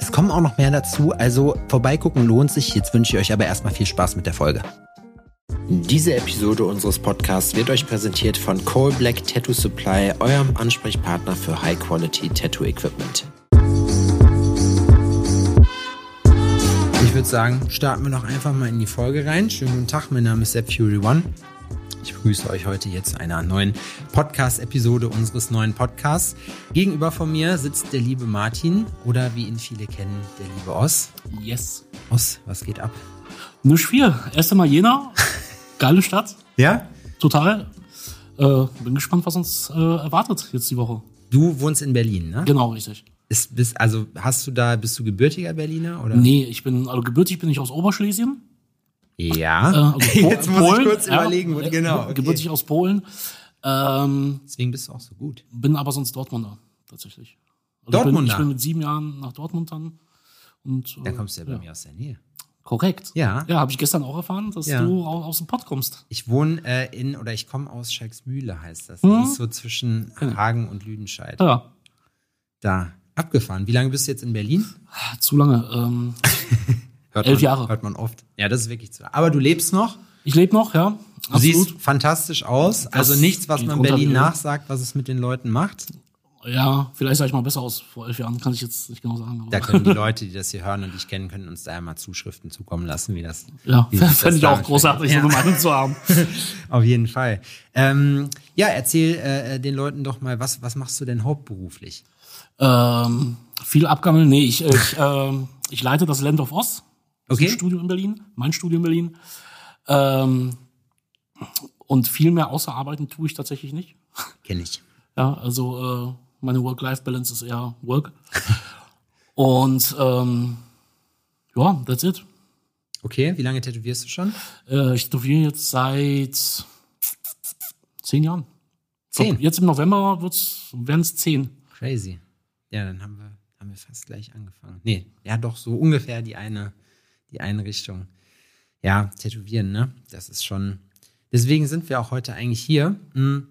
Es kommen auch noch mehr dazu, also vorbeigucken lohnt sich. Jetzt wünsche ich euch aber erstmal viel Spaß mit der Folge. Diese Episode unseres Podcasts wird euch präsentiert von Cole Black Tattoo Supply, eurem Ansprechpartner für High Quality Tattoo Equipment. Ich würde sagen, starten wir doch einfach mal in die Folge rein. Schönen guten Tag, mein Name ist Sepp Fury One. Ich begrüße euch heute hier zu einer neuen Podcast-Episode unseres neuen Podcasts. Gegenüber von mir sitzt der liebe Martin oder wie ihn viele kennen, der liebe Oss. Yes. Oss, was geht ab? Nur viel. Erst einmal Jena. Geile Stadt. Ja? Total. Äh, bin gespannt, was uns äh, erwartet jetzt die Woche. Du wohnst in Berlin, ne? Genau, richtig. Ist, bist, also hast du da, bist du gebürtiger Berliner? Oder? Nee, ich bin, also gebürtig bin ich aus Oberschlesien. Ja. Äh, also Jetzt muss ich kurz überlegen, wo, genau. Okay. Gebürtig aus Polen. Ähm, Deswegen bist du auch so gut. bin aber sonst Dortmunder, tatsächlich. Also Dortmunder? Ich bin, ich bin mit sieben Jahren nach Dortmund dann. Und, Da äh, kommst du ja bei mir aus der Nähe. Korrekt. Ja. Ja, habe ich gestern auch erfahren, dass Ja. du au- aus dem Pott kommst. Ich wohne äh, in, oder ich komme aus Schalksmühle, heißt das. Mhm. Das ist so zwischen Hagen und Lüdenscheid. Ja. Da. Abgefahren. Wie lange bist du jetzt in Berlin? Zu lange. Ähm, Hört Elf man, Jahre. Hört man oft. Ja, das ist wirklich zu Aber du lebst noch. ich lebe noch, ja. Du siehst fantastisch aus. Also nichts, was man Berlin nachsagt, was es mit den Leuten macht. Ja, vielleicht sah ich mal besser aus vor elf Jahren, kann ich jetzt nicht genau sagen. Aber Da können die Leute, die das hier hören und dich kennen, können uns da ja mal Zuschriften zukommen lassen, wie das. ja, wie das fände ich auch großartig, Ja. so eine Meinung zu haben. Auf jeden Fall. Ähm, ja, erzähl äh, den Leuten doch mal, was, was machst du denn hauptberuflich? ähm, viel abgammeln. Nee, ich, ich, ähm, ich leite das Land of Oz. Das Okay. ist ein Studio in Berlin, mein Studio in Berlin. Ähm, und viel mehr außer Arbeiten tue ich tatsächlich nicht. Kenn ich. Ja, also äh, meine Work-Life-Balance ist eher Work. Und ähm, ja, that's it. Okay, wie lange tätowierst du schon? Äh, ich tätowiere jetzt seit zehn Jahren. Zehn? Jetzt im November werden es zehn. Crazy. Ja, dann haben wir, haben wir fast gleich angefangen. Nee, ja doch, so ungefähr die eine, die eine Richtung. Ja, tätowieren, ne? Das ist schon. Deswegen sind wir auch heute eigentlich hier. Hm.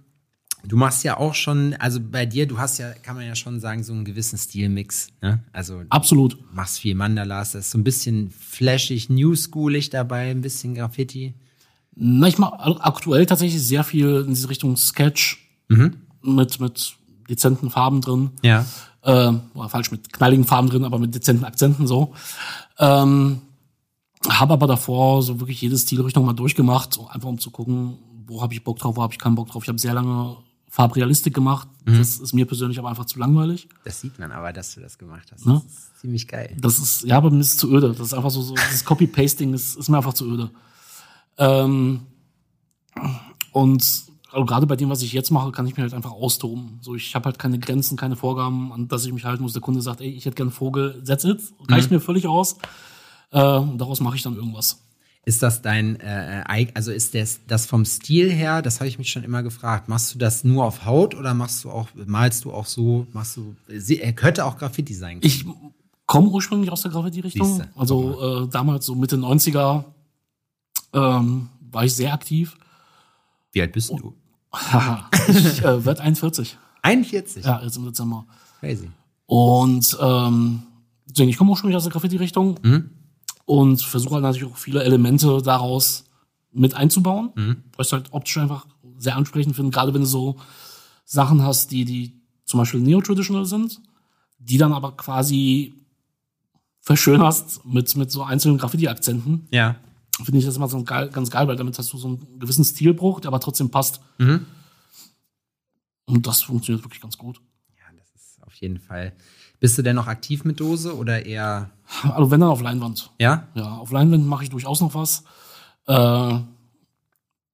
Du machst ja auch schon, also bei dir, du hast ja, kann man ja schon sagen, so einen gewissen Stilmix. Ne? Also Absolut. du machst viel Mandalas, das ist so ein bisschen flashig, newschoolig dabei, ein bisschen Graffiti. Na, ich mache aktuell tatsächlich sehr viel in diese Richtung Sketch mit, mit dezenten Farben drin. Ja. äh, oder falsch mit knalligen Farben drin, aber mit dezenten Akzenten so. Ähm, habe aber davor so wirklich jede Stilrichtung mal durchgemacht, einfach um zu gucken, wo habe ich Bock drauf, wo habe ich keinen Bock drauf. Ich habe sehr lange Farbrealistik gemacht. Das ist mir persönlich aber einfach zu langweilig. Das sieht man aber, dass du das gemacht hast. Ne? Das ist ziemlich geil. Das ist, ja, aber mir ist es zu öde. Das ist einfach so, so dieses Copy-Pasting ist, ist mir einfach zu öde. Ähm, und also gerade bei dem, was ich jetzt mache, kann ich mir halt einfach austoben. So, ich habe halt keine Grenzen, keine Vorgaben, an das ich mich halten muss. Der Kunde sagt, ey, ich hätte gerne einen Vogel, that's it. Reicht mir völlig aus. Äh, daraus mache ich dann irgendwas. Ist das dein, äh, eig- also ist das, das vom Stil her, das habe ich mich schon immer gefragt, machst du das nur auf Haut oder machst du auch, malst du auch so, machst du, er könnte auch Graffiti sein. Ich komme ursprünglich aus der Graffiti-Richtung. Also äh, damals so Mitte 90er ähm, war ich sehr aktiv. Wie alt bist du? Haha, ich äh, werd 41. 41? Ja, jetzt im Dezember. Crazy. Und ähm, deswegen, ich komme ursprünglich aus der Graffiti-Richtung und versuche halt natürlich auch viele Elemente daraus mit einzubauen, weil ich es halt optisch einfach sehr ansprechend finde, gerade wenn du so Sachen hast, die, die zum Beispiel neo-traditional sind, die dann aber quasi verschönerst mit, mit so einzelnen Graffiti-Akzenten, Ja. finde ich das immer so geil, ganz geil, weil damit hast du so einen gewissen Stilbruch, der aber trotzdem passt. Und das funktioniert wirklich ganz gut. Ja, das ist auf jeden Fall. Bist du denn noch aktiv mit Dose oder eher, Also wenn dann auf Leinwand. ja? Ja, auf Leinwänden mache ich durchaus noch was. Äh,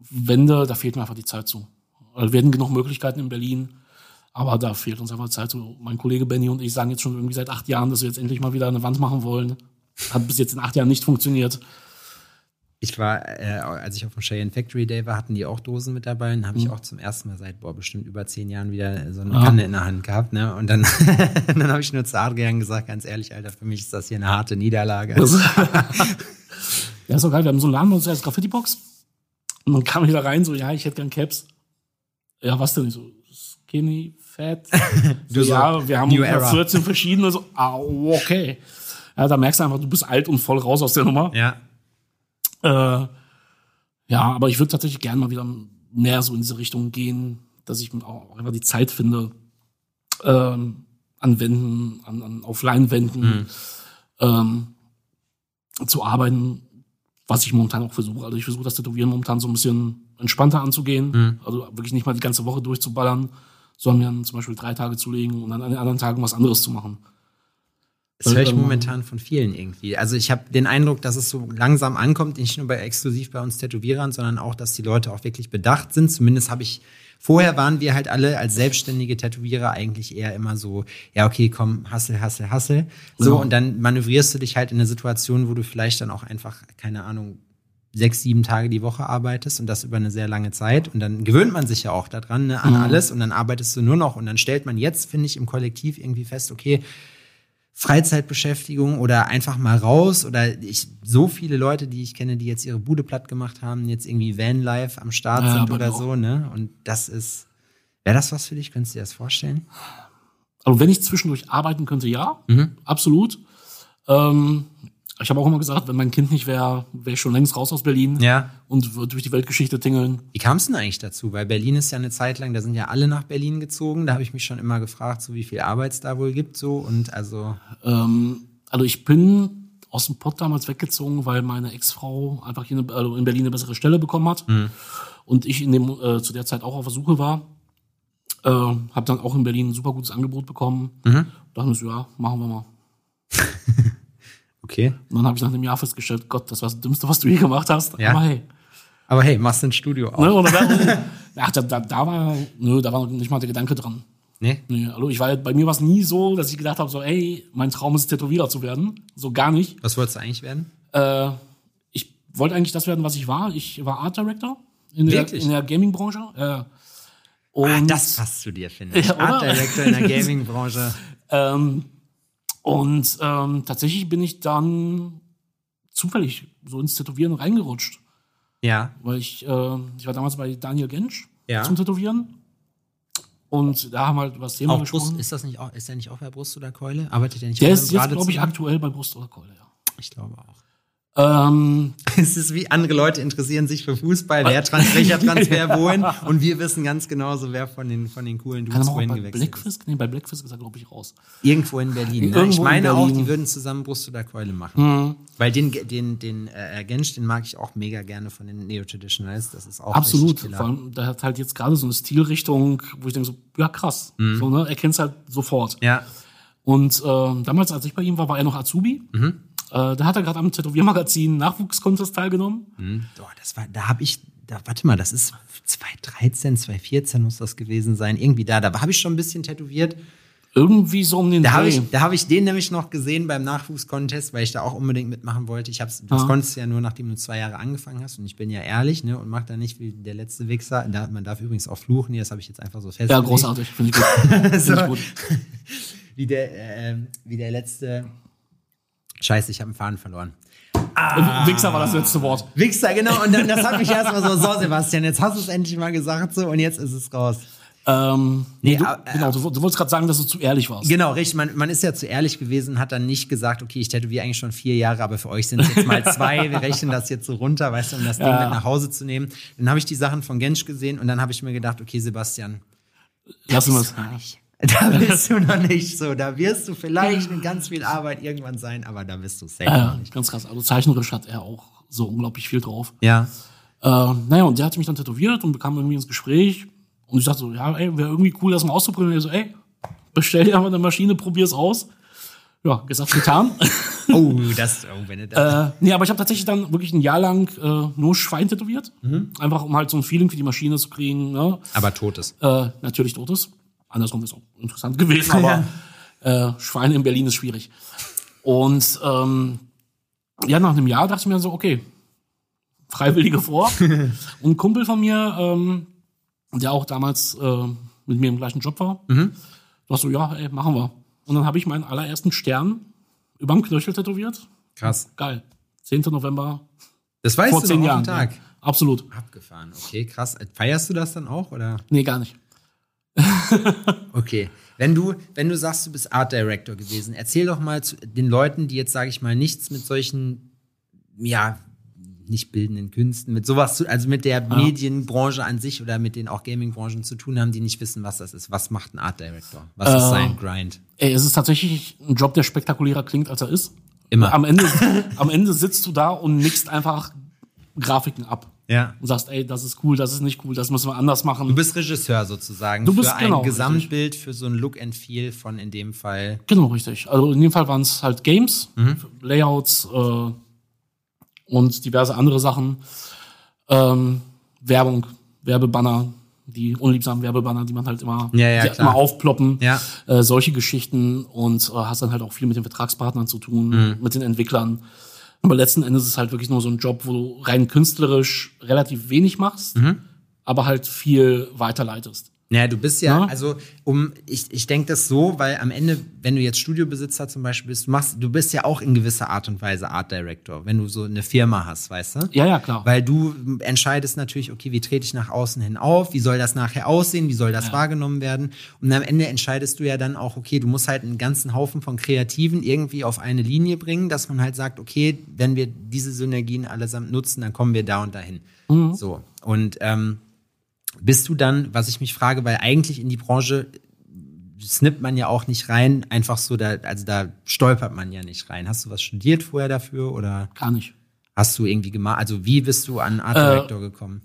Wände, da fehlt mir einfach die Zeit zu. Also wir werden genug Möglichkeiten in Berlin. Aber da fehlt uns einfach Zeit. So, mein Kollege Benny und ich sagen jetzt schon irgendwie seit acht Jahren, dass wir jetzt endlich mal wieder eine Wand machen wollen. Hat bis jetzt in acht Jahren nicht funktioniert. Ich war, äh, als ich auf dem Cheyenne Factory Day war, hatten die auch Dosen mit dabei. Und habe ich Mhm. auch zum ersten Mal seit, boah, bestimmt über zehn Jahren wieder so eine Kanne in der Hand gehabt. Ne? Und dann, dann habe ich nur zu Adrian gesagt, ganz ehrlich, Alter, für mich ist das hier eine harte Niederlage. Ja, ist doch geil. Wir haben so einen Laden uns als Graffiti-Box. Und dann kam ich da rein, so, ja, ich hätte gern Caps. Ja, was denn? Ich so, skinny, fat. So, ja, wir haben New ungefähr Era. 14 verschiedene. So, ah, okay. Ja, da merkst du einfach, du bist alt und voll raus aus der Nummer. ja. Äh, ja, aber ich würde tatsächlich gerne mal wieder mehr so in diese Richtung gehen, dass ich auch einfach die Zeit finde, ähm, an Wänden, an, an auf Leinwänden ähm, zu arbeiten, was ich momentan auch versuche. Also ich versuche das Tätowieren momentan so ein bisschen entspannter anzugehen, also wirklich nicht mal die ganze Woche durchzuballern, sondern mir zum Beispiel drei Tage zu legen und dann an den anderen Tagen was anderes zu machen. Das höre ich Ähm, momentan von vielen irgendwie. Also ich habe den Eindruck, dass es so langsam ankommt, nicht nur bei exklusiv bei uns Tätowierern, sondern auch, dass die Leute auch wirklich bedacht sind. Zumindest habe ich vorher waren wir halt alle als selbstständige Tätowierer eigentlich eher immer so, ja okay, komm, hassel, hassel, hassel. So Ja. und dann manövrierst du dich halt in eine Situation, wo du vielleicht dann auch einfach keine Ahnung sechs, sieben Tage die Woche arbeitest und das über eine sehr lange Zeit. Und dann gewöhnt man sich ja auch daran, ne, an alles und dann arbeitest du nur noch. Und dann stellt man jetzt, finde ich, im Kollektiv irgendwie fest, okay, Freizeitbeschäftigung oder einfach mal raus oder ich so viele Leute, die ich kenne, die jetzt ihre Bude platt gemacht haben, jetzt irgendwie Vanlife am Start Ja, sind oder so, ne? Und das ist wäre das was für dich? Könntest du dir das vorstellen? Also wenn ich zwischendurch arbeiten könnte, ja, Mhm. absolut. Ähm, ich habe auch immer gesagt, wenn mein Kind nicht wäre, wäre ich schon längst raus aus Berlin Ja. und würde durch die Weltgeschichte tingeln. Wie kam es denn eigentlich dazu? Weil Berlin ist ja eine Zeit lang, da sind ja alle nach Berlin gezogen. Da habe ich mich schon immer gefragt, so wie viel Arbeit es da wohl gibt, so und also Ähm, also ich bin aus dem Pott damals weggezogen, weil meine Ex-Frau einfach hier eine, also in Berlin eine bessere Stelle bekommen hat und ich in dem äh, zu der Zeit auch auf der Suche war. Äh, habe dann auch in Berlin ein super gutes Angebot bekommen. Mhm. Dachte mir so, ja, machen wir mal. okay. Und dann habe ich nach einem Jahr festgestellt, Gott, das war das Dümmste, was du je gemacht hast. Ja. Aber hey. Aber hey, machst du ein Studio auch? Ne, oder da, ach, da, da, da war, nö, da war noch nicht mal der Gedanke dran. Nee? Nee, hallo, ich war, bei mir war es nie so, dass ich gedacht habe, so, ey, mein Traum ist Tätowierer zu werden. So gar nicht. Was wolltest du eigentlich werden? Äh, ich wollte eigentlich das werden, was ich war. Ich war Art Director in der, Wirklich? in der Gaming-Branche. Äh, und, Ah, das passt zu dir, finde ich. Ja? Art Director in der Gaming-Branche. ähm, und ähm, tatsächlich bin ich dann zufällig so ins Tätowieren reingerutscht. Ja. Weil ich, äh, ich war damals bei Daniel Gensch Ja. zum Tätowieren. Und da haben wir halt über das Thema Auch gesprochen. Brust, ist das nicht auch, ist der nicht auch bei Brust oder Keule? Arbeitet der nicht der ist jetzt, glaube ich, aktuell bei Brust oder Keule, ja. Ich glaube auch. Ähm, Es ist wie andere Leute interessieren sich für Fußball, wer trans welcher Transfer wohin und wir wissen ganz genauso, wer von den, von den coolen Dudes wohin bei gewechselt ist. Blackfisk, nee, bei Blackfisk ist er, glaube ich, raus. Irgendwo in Berlin. Ne? Irgendwo Ich in meine auch, die würden zusammen Brust oder Keule machen. Weil den, den, den äh, Gensch, den mag ich auch mega gerne von den Neo-Traditionals. Das ist auch Absolut. Vor allem, der hat halt jetzt gerade so eine Stilrichtung, wo ich denke so, ja krass. So, ne? Er kennt's halt sofort. Mhm. Ja. Und äh, damals, als ich bei ihm war, war er noch Azubi. Mhm. Äh, da hat er gerade am Tätowiermagazin Nachwuchskontest teilgenommen. Hm, Boah, das war, da habe ich, da, warte mal, das ist 2013, 2014 muss das gewesen sein. Irgendwie da, da habe ich schon ein bisschen tätowiert. Irgendwie so um den Da habe Dreh. ich, da hab ich den nämlich noch gesehen beim Nachwuchskontest, weil ich da auch unbedingt mitmachen wollte. Ich hab's, das konntest du ja nur, nachdem du zwei Jahre angefangen hast. Und ich bin ja ehrlich, ne, und mach da nicht wie der letzte Wichser. Da, man darf übrigens auch fluchen, nee, das habe ich jetzt einfach so festgelegt. ja, großartig. Finde ich gut. so, Finde ich gut. wie der, äh, wie der letzte. Scheiße, ich habe einen Faden verloren. Wichser war das letzte Wort. Wichser, genau. Und dann, das hat mich erstmal so, so Sebastian, jetzt hast du es endlich mal gesagt so und jetzt ist es raus. Ähm, Nee, du, aber- genau, du, du wolltest gerade sagen, dass du zu ehrlich warst. Genau, richtig. Man, man ist ja zu ehrlich gewesen, hat dann nicht gesagt, okay, ich tätowiere eigentlich schon vier Jahre, aber für euch sind es jetzt mal zwei. Wir rechnen das jetzt so runter, weißt du, um das Ding Ja. mit nach Hause zu nehmen. Dann habe ich die Sachen von Gensch gesehen und dann habe ich mir gedacht, okay, Sebastian, Lass uns bist du noch nicht. Da bist du noch nicht so. Da wirst du vielleicht mit ganz viel Arbeit irgendwann sein, aber da bist du safe Ja, nicht. ganz krass. Also zeichnerisch hat er auch so unglaublich viel drauf. Ja. Äh, naja, und der hat mich dann tätowiert und bekam irgendwie ins Gespräch. Und ich dachte so, ja, ey, wäre irgendwie cool, das mal auszuprobieren. Und er so, ey, bestell dir einfach eine Maschine, probier's aus. Ja, gesagt, getan. Oh, das, oh, wenn du das. äh, nee, aber ich habe tatsächlich dann wirklich ein Jahr lang äh, nur Schwein tätowiert. Einfach um halt so ein Feeling für die Maschine zu kriegen. Ne? aber totes. Äh, natürlich totes. Andersrum ist auch interessant gewesen, aber äh, Schweine in Berlin ist schwierig. Und ähm, ja, nach einem Jahr dachte ich mir so, okay, Freiwillige vor. Und ein Kumpel von mir, ähm, der auch damals äh, mit mir im gleichen Job war, mhm. dachte so, ja, ey, machen wir. Und dann habe ich meinen allerersten Stern überm Knöchel tätowiert. Krass. Geil. 10. November. Das weißt vor du zehn Jahren. Tag. Ja, absolut. Abgefahren. Okay, krass. Feierst du das dann auch oder? Nee, gar nicht. okay. Wenn du, wenn du sagst, du bist Art Director gewesen, erzähl doch mal zu den Leuten, die jetzt, sage ich mal, nichts mit solchen, ja, nicht bildenden Künsten, mit sowas zu, also mit der ja. Medienbranche an sich oder mit den auch Gaming-Branchen zu tun haben, die nicht wissen, was das ist. Was macht ein Art Director? Was äh, ist sein Grind? Ey, es ist tatsächlich ein Job, der spektakulärer klingt, als er ist. Immer. Am Ende, am Ende sitzt du da und nickst einfach Grafiken ab. Ja. Und sagst, ey, das ist cool, das ist nicht cool, das müssen wir anders machen. Du bist Regisseur sozusagen. Du bist für genau, ein Gesamtbild, richtig. für so ein Look and Feel von in dem Fall. Genau, richtig. Also in dem Fall waren es halt Games, mhm. Layouts äh, und diverse andere Sachen. Ähm, Werbung, Werbebanner, die unliebsamen Werbebanner, die man halt immer, ja, ja, immer aufploppen, ja. äh, solche Geschichten und äh, hast dann halt auch viel mit den Vertragspartnern zu tun, mhm. mit den Entwicklern. Aber letzten Endes ist es halt wirklich nur so ein Job, wo du rein künstlerisch relativ wenig machst, mhm. aber halt viel weiterleitest. Naja, du bist ja, ja, also um, ich, ich denke das so, weil am Ende, wenn du jetzt Studiobesitzer zum Beispiel bist, du machst, du bist ja auch in gewisser Art und Weise Art Director, wenn du so eine Firma hast, weißt du? Ja, ja, klar. Weil du entscheidest natürlich, okay, wie trete ich nach außen hin auf, wie soll das nachher aussehen, wie soll das ja. wahrgenommen werden? Und am Ende entscheidest du ja dann auch, okay, du musst halt einen ganzen Haufen von Kreativen irgendwie auf eine Linie bringen, dass man halt sagt, okay, wenn wir diese Synergien allesamt nutzen, dann kommen wir da und dahin. Mhm. So. Und ähm, bist du dann, was ich mich frage, weil eigentlich in die Branche snippt man ja auch nicht rein, einfach so da, also da stolpert man ja nicht rein. Hast du was studiert vorher dafür oder? Gar nicht. Hast du irgendwie gemacht? Also wie bist du an Art Director äh, gekommen?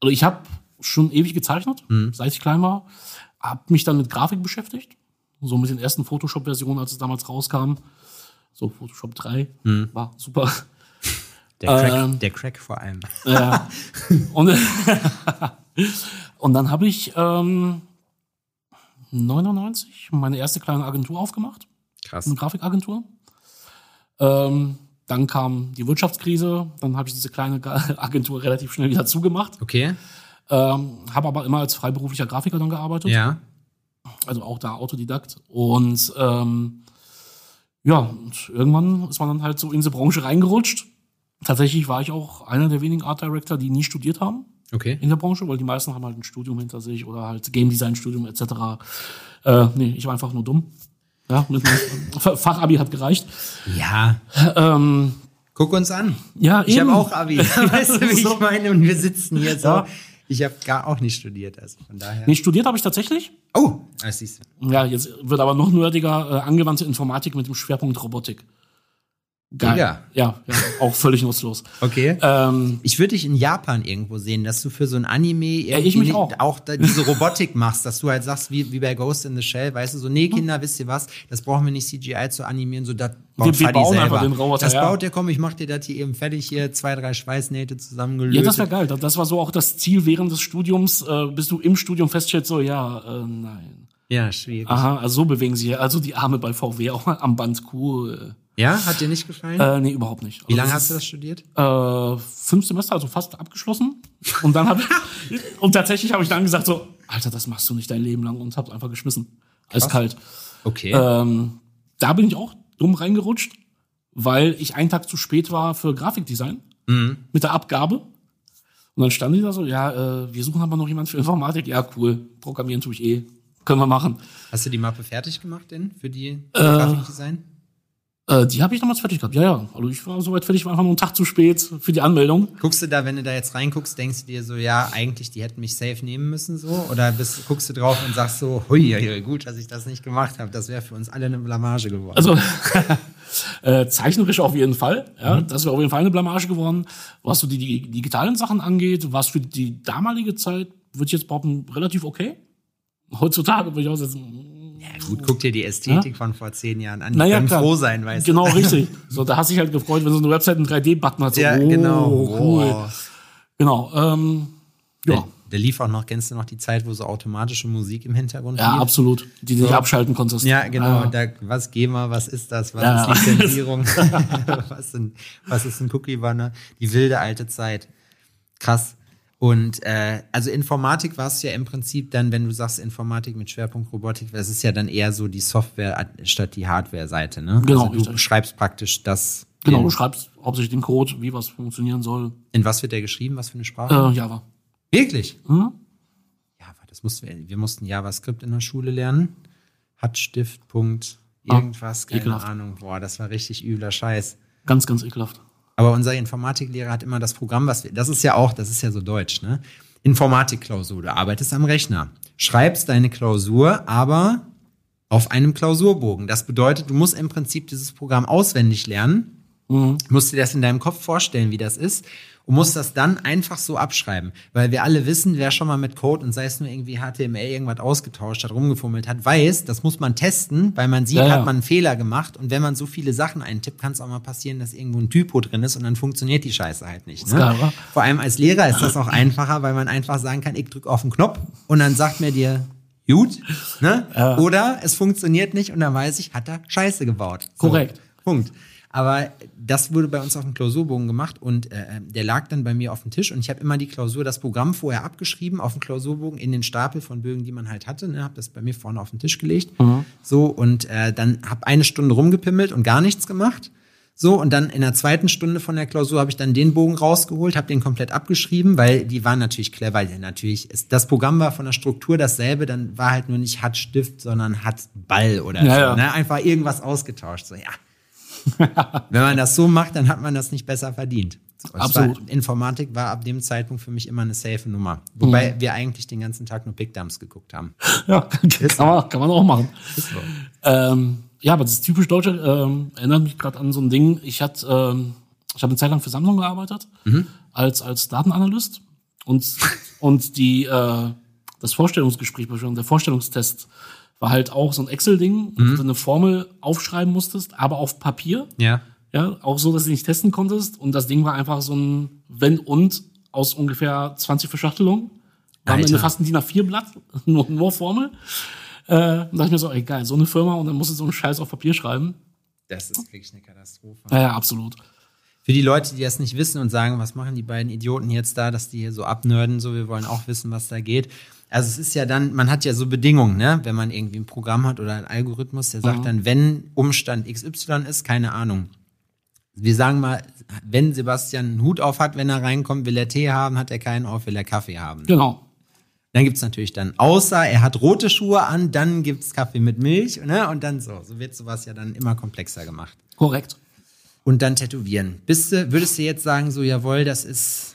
Also ich habe schon ewig gezeichnet, hm. seit ich klein war. Hab mich dann mit Grafik beschäftigt. So mit den ersten Photoshop-Versionen, als es damals rauskam. So Photoshop 3 hm. war super. Der Crack, ähm, der Crack vor allem. Ja. Und Und dann habe ich ähm, 99 meine erste kleine Agentur aufgemacht. Krass. Eine Grafikagentur. Ähm, dann kam die Wirtschaftskrise, dann habe ich diese kleine Agentur relativ schnell wieder zugemacht. Okay. Ähm, habe aber immer als freiberuflicher Grafiker dann gearbeitet. Ja. Also auch da Autodidakt. Und ähm, ja, und irgendwann ist man dann halt so in diese Branche reingerutscht. Tatsächlich war ich auch einer der wenigen Art Director, die nie studiert haben okay. in der Branche, weil die meisten haben halt ein Studium hinter sich oder halt Game Design Studium etc. Äh, nee, ich war einfach nur dumm. Ja, mit Fachabi hat gereicht. Ja. Ähm, Guck uns an. Ja, ich habe auch Abi. weißt du, wie so. ich meine? Und wir sitzen hier so. Ja. Ich habe gar auch nicht studiert, also von daher. Nee, studiert habe ich tatsächlich. Oh, das siehst du. Ja, jetzt wird aber noch nerdiger äh, angewandte Informatik mit dem Schwerpunkt Robotik. Geil. Ja. ja, ja, auch völlig nutzlos. Okay. Ähm, ich würde dich in Japan irgendwo sehen, dass du für so ein Anime ja, ich mich auch. auch diese Robotik machst, dass du halt sagst, wie, wie bei Ghost in the Shell, weißt du, so, nee, Kinder, hm. wisst ihr was, das brauchen wir nicht CGI zu animieren, so, das baut wir, wir bauen selber. einfach den Roboter, Das ja. baut der, komm, ich mach dir das hier eben fertig, hier zwei, drei Schweißnähte zusammengelöst. Ja, das wäre geil. Das war so auch das Ziel während des Studiums, äh, bis du im Studium feststellst, so, ja, äh, nein. Ja, schwierig. Aha, also so bewegen sie also die Arme bei VW auch am Band cool. Ja, hat dir nicht gefallen? Äh, nee, überhaupt nicht. Wie also lange hast du das studiert? Äh, fünf Semester, also fast abgeschlossen. Und dann habe und tatsächlich habe ich dann gesagt so, Alter, das machst du nicht dein Leben lang und hab's einfach geschmissen. Eiskalt. Okay. Ähm, da bin ich auch dumm reingerutscht, weil ich einen Tag zu spät war für Grafikdesign mhm. mit der Abgabe. Und dann stand ich da so, ja, äh, wir suchen aber noch jemand für Informatik. Ja, cool. Programmieren tue ich eh. Können wir machen. Hast du die Mappe fertig gemacht denn für die äh, Grafikdesign? Äh, die habe ich damals fertig gehabt. Ja, ja. Also ich war soweit fertig, war einfach nur einen Tag zu spät für die Anmeldung. Guckst du da, wenn du da jetzt reinguckst, denkst du dir so, ja, eigentlich, die hätten mich safe nehmen müssen so? Oder bist, guckst du drauf und sagst so, hui, hui gut, dass ich das nicht gemacht habe. Das wäre für uns alle eine Blamage geworden. Also äh, zeichnerisch auf jeden Fall. Ja, mhm. Das wäre auf jeden Fall eine Blamage geworden. Was so die, die digitalen Sachen angeht, was für die damalige Zeit, würde ich jetzt behaupten, relativ okay. Heutzutage würde ich auch sagen, ja, gut, guck dir die Ästhetik ja? von vor zehn Jahren an. Die naja, klar. froh sein, weißt genau, du. Genau, richtig. So, da hast du dich halt gefreut, wenn so eine Website einen 3D-Button hat. So, ja, oh, genau. Cool. Genau. Ähm, ja. Der lief auch noch, kennst du noch die Zeit, wo so automatische Musik im Hintergrund Ja, lief? absolut. Die du nicht abschalten konntest. Ja, genau. Ah. Da, was GEMA, was ist das? Was Ja. ist Lizenzierung? was, was ist ein Cookie-Banner? Die wilde alte Zeit. Krass. Und äh, also Informatik war es ja im Prinzip dann, wenn du sagst Informatik mit Schwerpunkt Robotik, das ist ja dann eher so die Software statt die Hardware-Seite, ne? Genau, also du richtig. schreibst praktisch das. Genau, du schreibst hauptsächlich den Code, wie was funktionieren soll. in was wird der geschrieben? Was für eine Sprache? Äh, Java. Wirklich? Hm? Java, das mussten wir, wir mussten JavaScript in der Schule lernen. Hatstift, Punkt, irgendwas, keine ekelhaft. Ahnung. Boah, das war richtig übler Scheiß. Ganz, ganz ekelhaft. Aber unser Informatiklehrer hat immer das Programm, was wir, das ist ja auch, das ist ja so deutsch, ne? Informatikklausur, du arbeitest am Rechner, schreibst deine Klausur, aber auf einem Klausurbogen. Das bedeutet, du musst im Prinzip dieses Programm auswendig lernen, musst dir das in deinem Kopf vorstellen, wie das ist und musst das dann einfach so abschreiben. Weil wir alle wissen, wer schon mal mit Code und sei es nur irgendwie HTML irgendwas ausgetauscht hat, rumgefummelt hat, weiß, das muss man testen, weil man sieht, Ja, ja. hat man einen Fehler gemacht und wenn man so viele Sachen eintippt, kann es auch mal passieren, dass irgendwo ein Typo drin ist und dann funktioniert die Scheiße halt nicht. Ne? Vor allem als Lehrer ist das auch einfacher, weil man einfach sagen kann, ich drücke auf den Knopf und dann sagt mir dir, gut, ne? Oder es funktioniert nicht und dann weiß ich, hat er Scheiße gebaut. So, Korrekt. Punkt. Aber das wurde bei uns auf dem Klausurbogen gemacht und äh, der lag dann bei mir auf dem Tisch und ich habe immer die Klausur, das Programm vorher abgeschrieben auf dem Klausurbogen in den Stapel von Bögen, die man halt hatte. Ne, habe das bei mir vorne auf den Tisch gelegt. So und äh, dann habe eine Stunde rumgepimmelt und gar nichts gemacht. So, und dann in der zweiten Stunde von der Klausur habe ich dann den Bogen rausgeholt, habe den komplett abgeschrieben, weil die waren natürlich clever. Ja, natürlich, ist, das Programm war von der Struktur dasselbe, dann war halt nur nicht hat Stift, sondern hat Ball oder Ja, so. ja. Ne? Einfach irgendwas ausgetauscht. So, ja. Wenn man das so macht, dann hat man das nicht besser verdient. Es Absolut. War, Informatik war ab dem Zeitpunkt für mich immer eine safe Nummer. Wobei Mhm. wir eigentlich den ganzen Tag nur Pickdumps geguckt haben. Ja, kann man, kann man auch machen. Ähm, ja, aber das ist typisch Deutsche. Ähm, erinnert mich gerade an so ein Ding. Ich hatte, ähm, ich habe eine Zeit lang für Samsung gearbeitet als als Datenanalyst und und die äh, das Vorstellungsgespräch, der Vorstellungstest war halt auch so ein Excel-Ding, wo du eine Formel aufschreiben musstest, aber auf Papier. Ja. Ja, auch so, dass du nicht testen konntest. Und das Ding war einfach so ein Wenn und aus ungefähr 20 Verschachtelungen. War am. Ende fast ein DIN A4-Blatt, nur, nur Formel. Äh, und dachte ich mir so, ey, geil, so eine Firma und dann musst du so einen Scheiß auf Papier schreiben. Das ist wirklich eine Katastrophe. Ja, ja, absolut. Für die Leute, die das nicht wissen und sagen, was machen die beiden Idioten jetzt da, dass die hier so abnörden, so, wir wollen auch wissen, was da geht. Also es ist ja dann, man hat ja so Bedingungen, ne? Wenn man irgendwie ein Programm hat oder einen Algorithmus, der sagt dann, wenn Umstand XY ist, keine Ahnung. Wir sagen mal, wenn Sebastian einen Hut auf hat, wenn er reinkommt, will er Tee haben, hat er keinen auf, will er Kaffee haben. Genau. Dann gibt's natürlich dann, außer er hat rote Schuhe an, dann gibt's Kaffee mit Milch, ne? Und dann so. So wird sowas ja dann immer komplexer gemacht. Korrekt. Und dann tätowieren. Bist du, würdest du jetzt sagen, so, jawohl, das ist,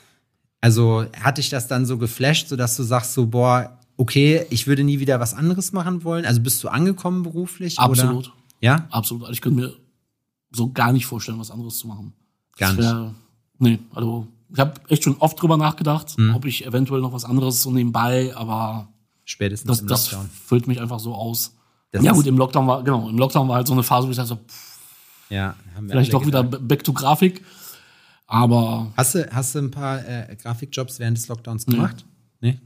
also hat dich das dann so geflasht, so dass du sagst, so, boah, okay, ich würde nie wieder was anderes machen wollen? Also bist du angekommen beruflich? Absolut. Oder? Ja? Absolut. Also ich könnte mir so gar nicht vorstellen, was anderes zu machen. Gar Das wär- Nee, also ich habe echt schon oft drüber nachgedacht, Mhm. ob ich eventuell noch was anderes so nebenbei, aber Spätestens das, im das Lockdown. füllt mich einfach so aus. Das ja gut, im Lockdown war, genau, im Lockdown war halt so eine Phase, wo ich dachte, so, pff, Ja, haben wir vielleicht doch wieder gedacht. back to Grafik. Aber Hast du, hast du ein paar äh, Grafikjobs während des Lockdowns gemacht? Nee?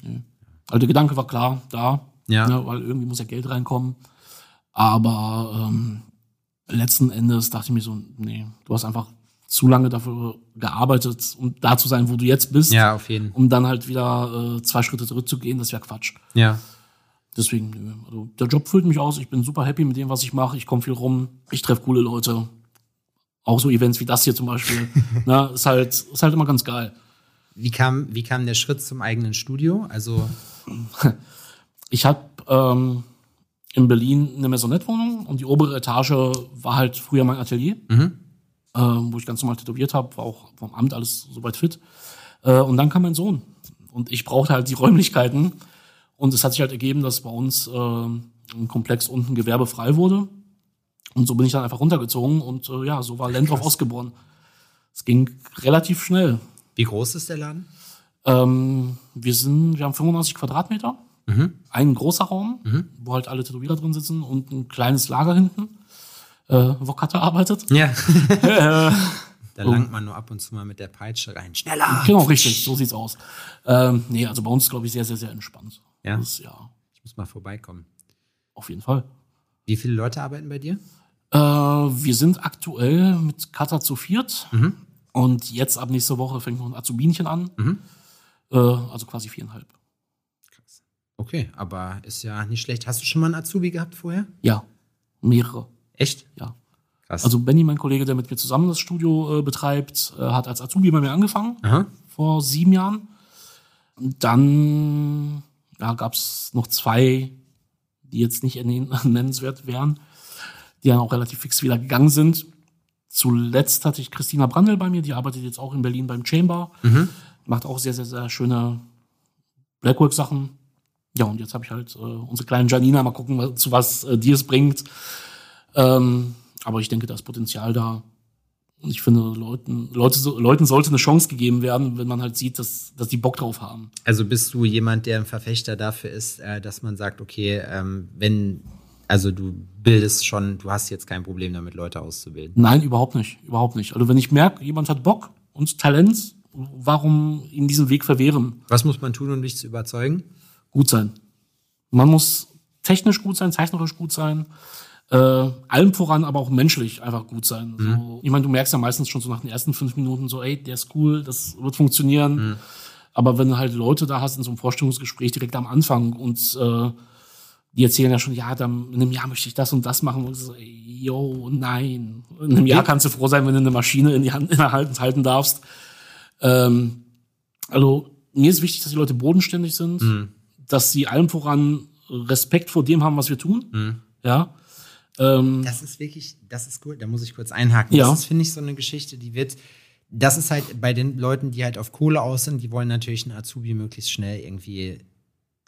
also der Gedanke war klar da, Ja. ne, weil irgendwie muss ja Geld reinkommen. Aber ähm, letzten Endes dachte ich mir so, nee, du hast einfach zu lange dafür gearbeitet, um da zu sein, wo du jetzt bist, Ja, auf jeden. um dann halt wieder äh, zwei Schritte zurückzugehen, das wäre Quatsch. Ja. Deswegen, also der Job füllt mich aus, ich bin super happy mit dem, was ich mache, ich komme viel rum, ich treffe coole Leute. Auch so Events wie das hier zum Beispiel. Na, ist halt, ist halt immer ganz geil. Wie kam, wie kam der Schritt zum eigenen Studio? Also, Ich habe ähm, in Berlin eine Maisonette-Wohnung und die obere Etage war halt früher mein Atelier, ähm, wo ich ganz normal tätowiert habe, war auch vom Amt alles soweit fit. Äh, und dann kam mein Sohn und ich brauchte halt die Räumlichkeiten und es hat sich halt ergeben, dass bei uns äh, ein Komplex unten gewerbefrei wurde und so bin ich dann einfach runtergezogen und äh, ja, so war Lendorf ausgeboren. Es ging relativ schnell. wie groß ist der Laden? Ähm, wir sind, wir haben 95 Quadratmeter, Mhm. ein großer Raum, wo halt alle Tätowierer drin sitzen und ein kleines Lager hinten, äh, wo Katha arbeitet. Ja. Da langt man nur ab und zu mal mit der Peitsche rein. Schneller! Genau, richtig, so sieht's aus. Ähm, nee, also bei uns glaube ich sehr, sehr, sehr entspannt. Ja? Das, ja, Ich muss mal vorbeikommen. auf jeden Fall. Wie viele Leute arbeiten bei dir? Äh, wir sind aktuell mit Kata zu viert. Mhm. Und jetzt ab nächster Woche fängt noch ein Azubinchen an. Mhm. Äh, also quasi viereinhalb. Okay, aber ist ja nicht schlecht. Hast du schon mal einen Azubi gehabt vorher? Ja, mehrere. Echt? Ja. Krass. Also Benny, mein Kollege, der mit mir zusammen das Studio äh, betreibt, äh, hat als Azubi bei mir angefangen. Aha. vor sieben Jahren. Und dann ja, gab es noch zwei, die jetzt nicht nennenswert wären, die dann auch relativ fix wieder gegangen sind. Zuletzt hatte ich Christina Brandl bei mir, die arbeitet jetzt auch in Berlin beim Chamber, macht auch sehr, sehr, sehr schöne Blackwork-Sachen. Ja, und jetzt habe ich halt äh, unsere kleinen Janina, mal gucken, was- zu was äh, die es bringt. Ähm, aber ich denke, da ist Potenzial da. Und ich finde, Leuten, Leute, Leuten sollte eine Chance gegeben werden, wenn man halt sieht, dass, dass die Bock drauf haben. Also bist du jemand, der ein Verfechter dafür ist, äh, dass man sagt, okay, ähm, wenn, also du bildest schon, du hast jetzt kein Problem damit, Leute auszubilden. Nein, überhaupt nicht. Überhaupt nicht. Also wenn ich merke, jemand hat Bock und Talent, warum ihm diesen Weg verwehren? Was muss man tun, um dich zu überzeugen? Gut sein. Man muss technisch gut sein, zeichnerisch gut sein, äh, allem voran aber auch menschlich einfach gut sein. So, ich meine, du merkst ja meistens schon so nach den ersten fünf Minuten so, ey, der ist cool, das wird funktionieren. Aber wenn du halt Leute da hast in so einem Vorstellungsgespräch direkt am Anfang und äh, die erzählen ja schon, ja, dann in einem Jahr möchte ich das und das machen. Und so, ey, yo, nein. In einem Jahr kannst du froh sein, wenn du eine Maschine in die Hand in der Hand halten darfst. Ähm, also mir ist wichtig, dass die Leute bodenständig sind, dass sie allem voran Respekt vor dem haben, was wir tun. Ja. Ähm, Das ist wirklich, das ist cool, da muss ich kurz einhaken. Ja. Das ist, finde ich, so eine Geschichte, die wird, das ist halt bei den Leuten, die halt auf Kohle aus sind, die wollen natürlich einen Azubi möglichst schnell irgendwie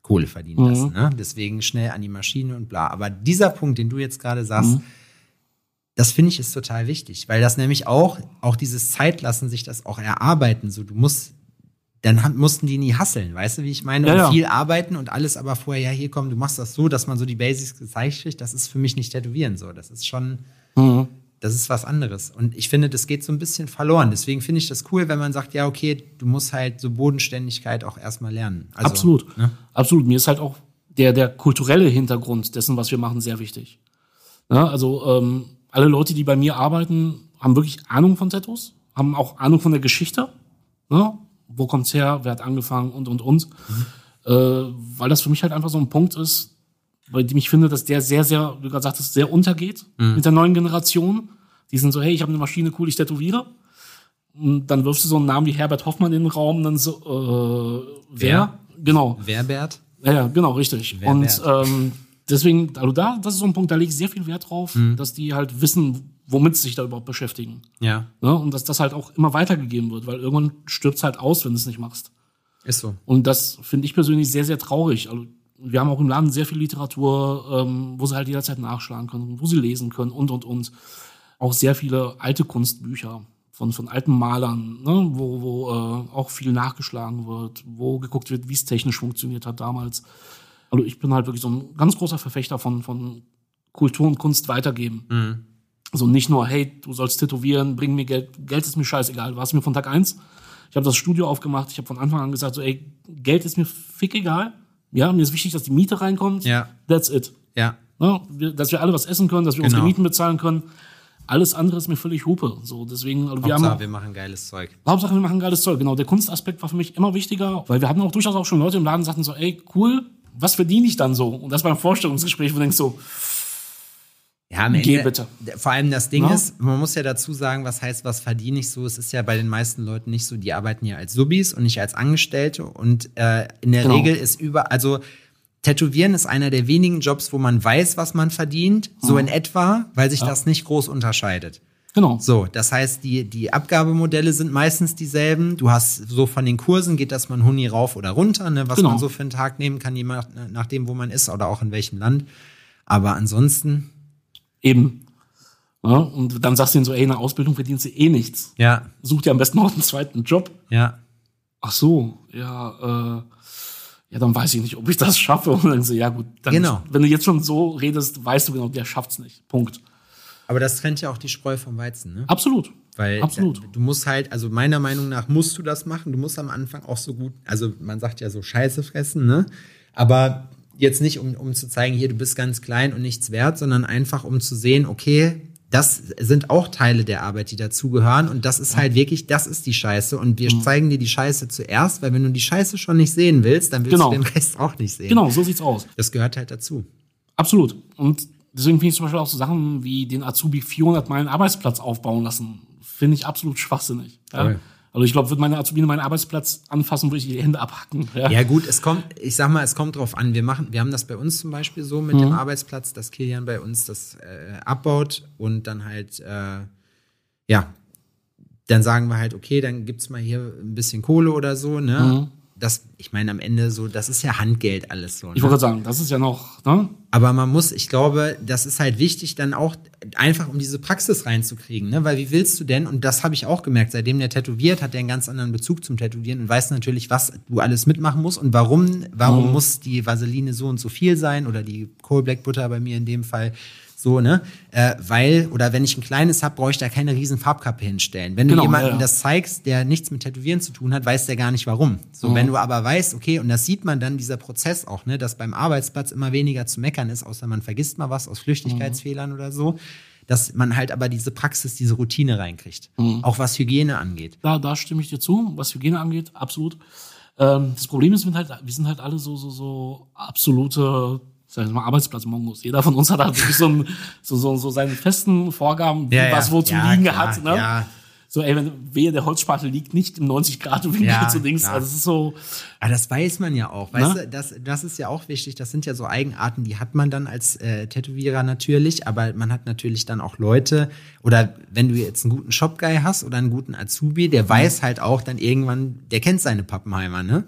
Kohle verdienen lassen. Ne? Deswegen schnell an die Maschine und bla. Aber dieser Punkt, den du jetzt gerade sagst, das finde ich ist total wichtig, weil das nämlich auch, auch dieses Zeitlassen, sich das auch erarbeiten, so du musst, dann haben, mussten die nie hasseln, weißt du, wie ich meine? Ja, und ja. viel arbeiten und alles aber vorher, ja, hier komm, du machst das so, dass man so die Basics gezeigt kriegt, das ist für mich nicht tätowieren so. Das ist schon, mhm. das ist was anderes. Und ich finde, das geht so ein bisschen verloren. Deswegen finde ich das cool, wenn man sagt, ja, okay, du musst halt so Bodenständigkeit auch erstmal lernen. Also, Absolut. Ne? Absolut. Mir ist halt auch der, der kulturelle Hintergrund dessen, was wir machen, sehr wichtig. Ja, also ähm, alle Leute, die bei mir arbeiten, haben wirklich Ahnung von Tattoos, haben auch Ahnung von der Geschichte. Ne? Wo kommt's her, wer hat angefangen und, und, und. Äh, weil das für mich halt einfach so ein Punkt ist, bei dem ich finde, dass der sehr, sehr, wie du gerade sagtest, sehr untergeht mit der neuen Generation. Die sind so, hey, ich habe eine Maschine, cool, ich tätowiere. Und dann wirfst du so einen Namen wie Herbert Hoffmann in den Raum, dann so, äh, wer? Genau. Werbert? Ja, ja, genau, richtig. Wer und ähm, deswegen, also da, das ist so ein Punkt, da lege ich sehr viel Wert drauf, dass die halt wissen, womit sie sich da überhaupt beschäftigen. Ja, Ne? Und dass das halt auch immer weitergegeben wird, weil irgendwann stirbt's halt aus, wenn du es nicht machst. ist so. Und das finde ich persönlich sehr, sehr traurig. Also wir haben auch im Laden sehr viel Literatur, ähm, wo sie halt jederzeit nachschlagen können, wo sie lesen können und, und, und. Auch sehr viele alte Kunstbücher von, von alten Malern, ne? wo, wo äh, auch viel nachgeschlagen wird, wo geguckt wird, wie es technisch funktioniert hat damals. Also ich bin halt wirklich so ein ganz großer Verfechter von, von Kultur und Kunst weitergeben. Also nicht nur, hey, du sollst tätowieren, bring mir Geld. Geld ist mir scheißegal. War es mir von Tag eins. Ich habe das Studio aufgemacht. Ich habe von Anfang an gesagt, so, ey, Geld ist mir fick egal. Ja, mir ist wichtig, dass die Miete reinkommt. Ja. That's it. Ja. Ne? Wir- Dass wir alle was essen können, dass wir unsere Genau. Mieten bezahlen können. Alles andere ist mir völlig Hupe. So, deswegen, also wir Hauptsache, haben, wir machen geiles Zeug. Hauptsache, wir machen geiles Zeug. Genau, der Kunstaspekt war für mich immer wichtiger, weil wir hatten auch durchaus auch schon Leute im Laden, sagten so, ey, cool, was verdiene ich dann so? Und das beim Vorstellungsgespräch, wo du denkst so, Ja, am Geh Ende, bitte. Vor allem das Ding Ja. ist, man muss ja dazu sagen, was heißt, was verdiene ich so? Es ist ja bei den meisten Leuten nicht so, die arbeiten ja als Subis und nicht als Angestellte. Und äh, in der Genau. Regel ist über, also Tätowieren ist einer der wenigen Jobs, wo man weiß, was man verdient, so in etwa, weil sich das nicht groß unterscheidet. genau. So, das heißt, die, die Abgabemodelle sind meistens dieselben. Du hast so von den Kursen geht das mal ein Huni rauf oder runter, ne, was Genau. man so für einen Tag nehmen kann, je nach, nachdem, wo man ist oder auch in welchem Land. Aber ansonsten, Eben. Ja, und dann sagst du ihnen so, ey, in der Ausbildung verdienst du eh nichts. ja, Such dir am besten noch einen zweiten Job. ja, Ach so, ja, äh, ja, dann weiß ich nicht, ob ich das schaffe. Und dann so, ja gut, dann, Genau. wenn du jetzt schon so redest, weißt du genau, der schafft's nicht. Punkt. Aber das trennt ja auch die Spreu vom Weizen, ne? Absolut. Weil Absolut. da- du musst halt, also meiner Meinung nach musst du das machen. Du musst am Anfang auch so gut, also man sagt ja so Scheiße fressen, ne? Aber jetzt nicht, um, um zu zeigen, hier, du bist ganz klein und nichts wert, sondern einfach, um zu sehen, okay, das sind auch Teile der Arbeit, die dazugehören. Und das ist halt wirklich, das ist die Scheiße. Und wir Mhm. zeigen dir die Scheiße zuerst, weil wenn du die Scheiße schon nicht sehen willst, dann willst Genau. du den Rest auch nicht sehen. Genau, so sieht's aus. Das gehört halt dazu. Absolut. Und deswegen finde ich zum Beispiel auch so Sachen wie den Azubi 400 Mal einen Arbeitsplatz aufbauen lassen, finde ich absolut schwachsinnig. Ja? Also ich glaube, wird meine Azubine meinen Arbeitsplatz anfassen, würde ich die Hände abhacken. Ja, Ja gut, es kommt, ich sag mal, es kommt drauf an. Wir machen, wir haben das bei uns zum Beispiel so mit dem Arbeitsplatz, dass Kilian bei uns das äh, abbaut und dann halt, äh, ja, dann sagen wir halt, okay, dann gibt's mal hier ein bisschen Kohle oder so, ne? Das, ich meine, am Ende so, das ist ja Handgeld alles so. Ne? Ich wollte gerade sagen, das ist ja noch, ne? Aber man muss, ich glaube, das ist halt wichtig, dann auch einfach, um diese Praxis reinzukriegen, ne? Weil wie willst du denn, und das habe ich auch gemerkt, seitdem der tätowiert, hat der einen ganz anderen Bezug zum Tätowieren und weiß natürlich, was du alles mitmachen musst und warum, warum muss die Vaseline so und so viel sein oder die Coal Black Butter bei mir in dem Fall so, ne? Äh, weil, oder wenn ich ein kleines hab, brauche ich da keine riesen Farbkappe hinstellen. Wenn du Genau, jemanden ja, ja. das zeigst, der nichts mit Tätowieren zu tun hat, weiß der gar nicht warum. So, Mhm. wenn du aber weißt, okay, und das sieht man dann, dieser Prozess auch, ne, dass beim Arbeitsplatz immer weniger zu meckern ist, außer man vergisst mal was aus Flüchtigkeitsfehlern oder so, dass man halt aber diese Praxis, diese Routine reinkriegt. Mhm. Auch was Hygiene angeht. Da, da stimme ich dir zu, was Hygiene angeht, absolut. Ähm, das Problem ist, wir sind halt, wir sind halt alle so, so, so absolute, sag ich mal, Arbeitsplatzmongos. Jeder von uns hat halt so, ein, so, so, so seine festen Vorgaben, wie was wo zu Ja, liegen klar, hat. Ne? Ja, So, ey, wenn, wehe, der Holzspatel liegt nicht im 90-Grad-Winkel Ja, zu Dings. klar. Also, es ist so, Aber das weiß man ja auch. Weißt Na? du, das, das ist ja auch wichtig. Das sind ja so Eigenarten, die hat man dann als äh, Tätowierer natürlich, aber man hat natürlich dann auch Leute, oder wenn du jetzt einen guten Shop-Guy hast oder einen guten Azubi, der weiß halt auch dann irgendwann, der kennt seine Pappenheimer, ne?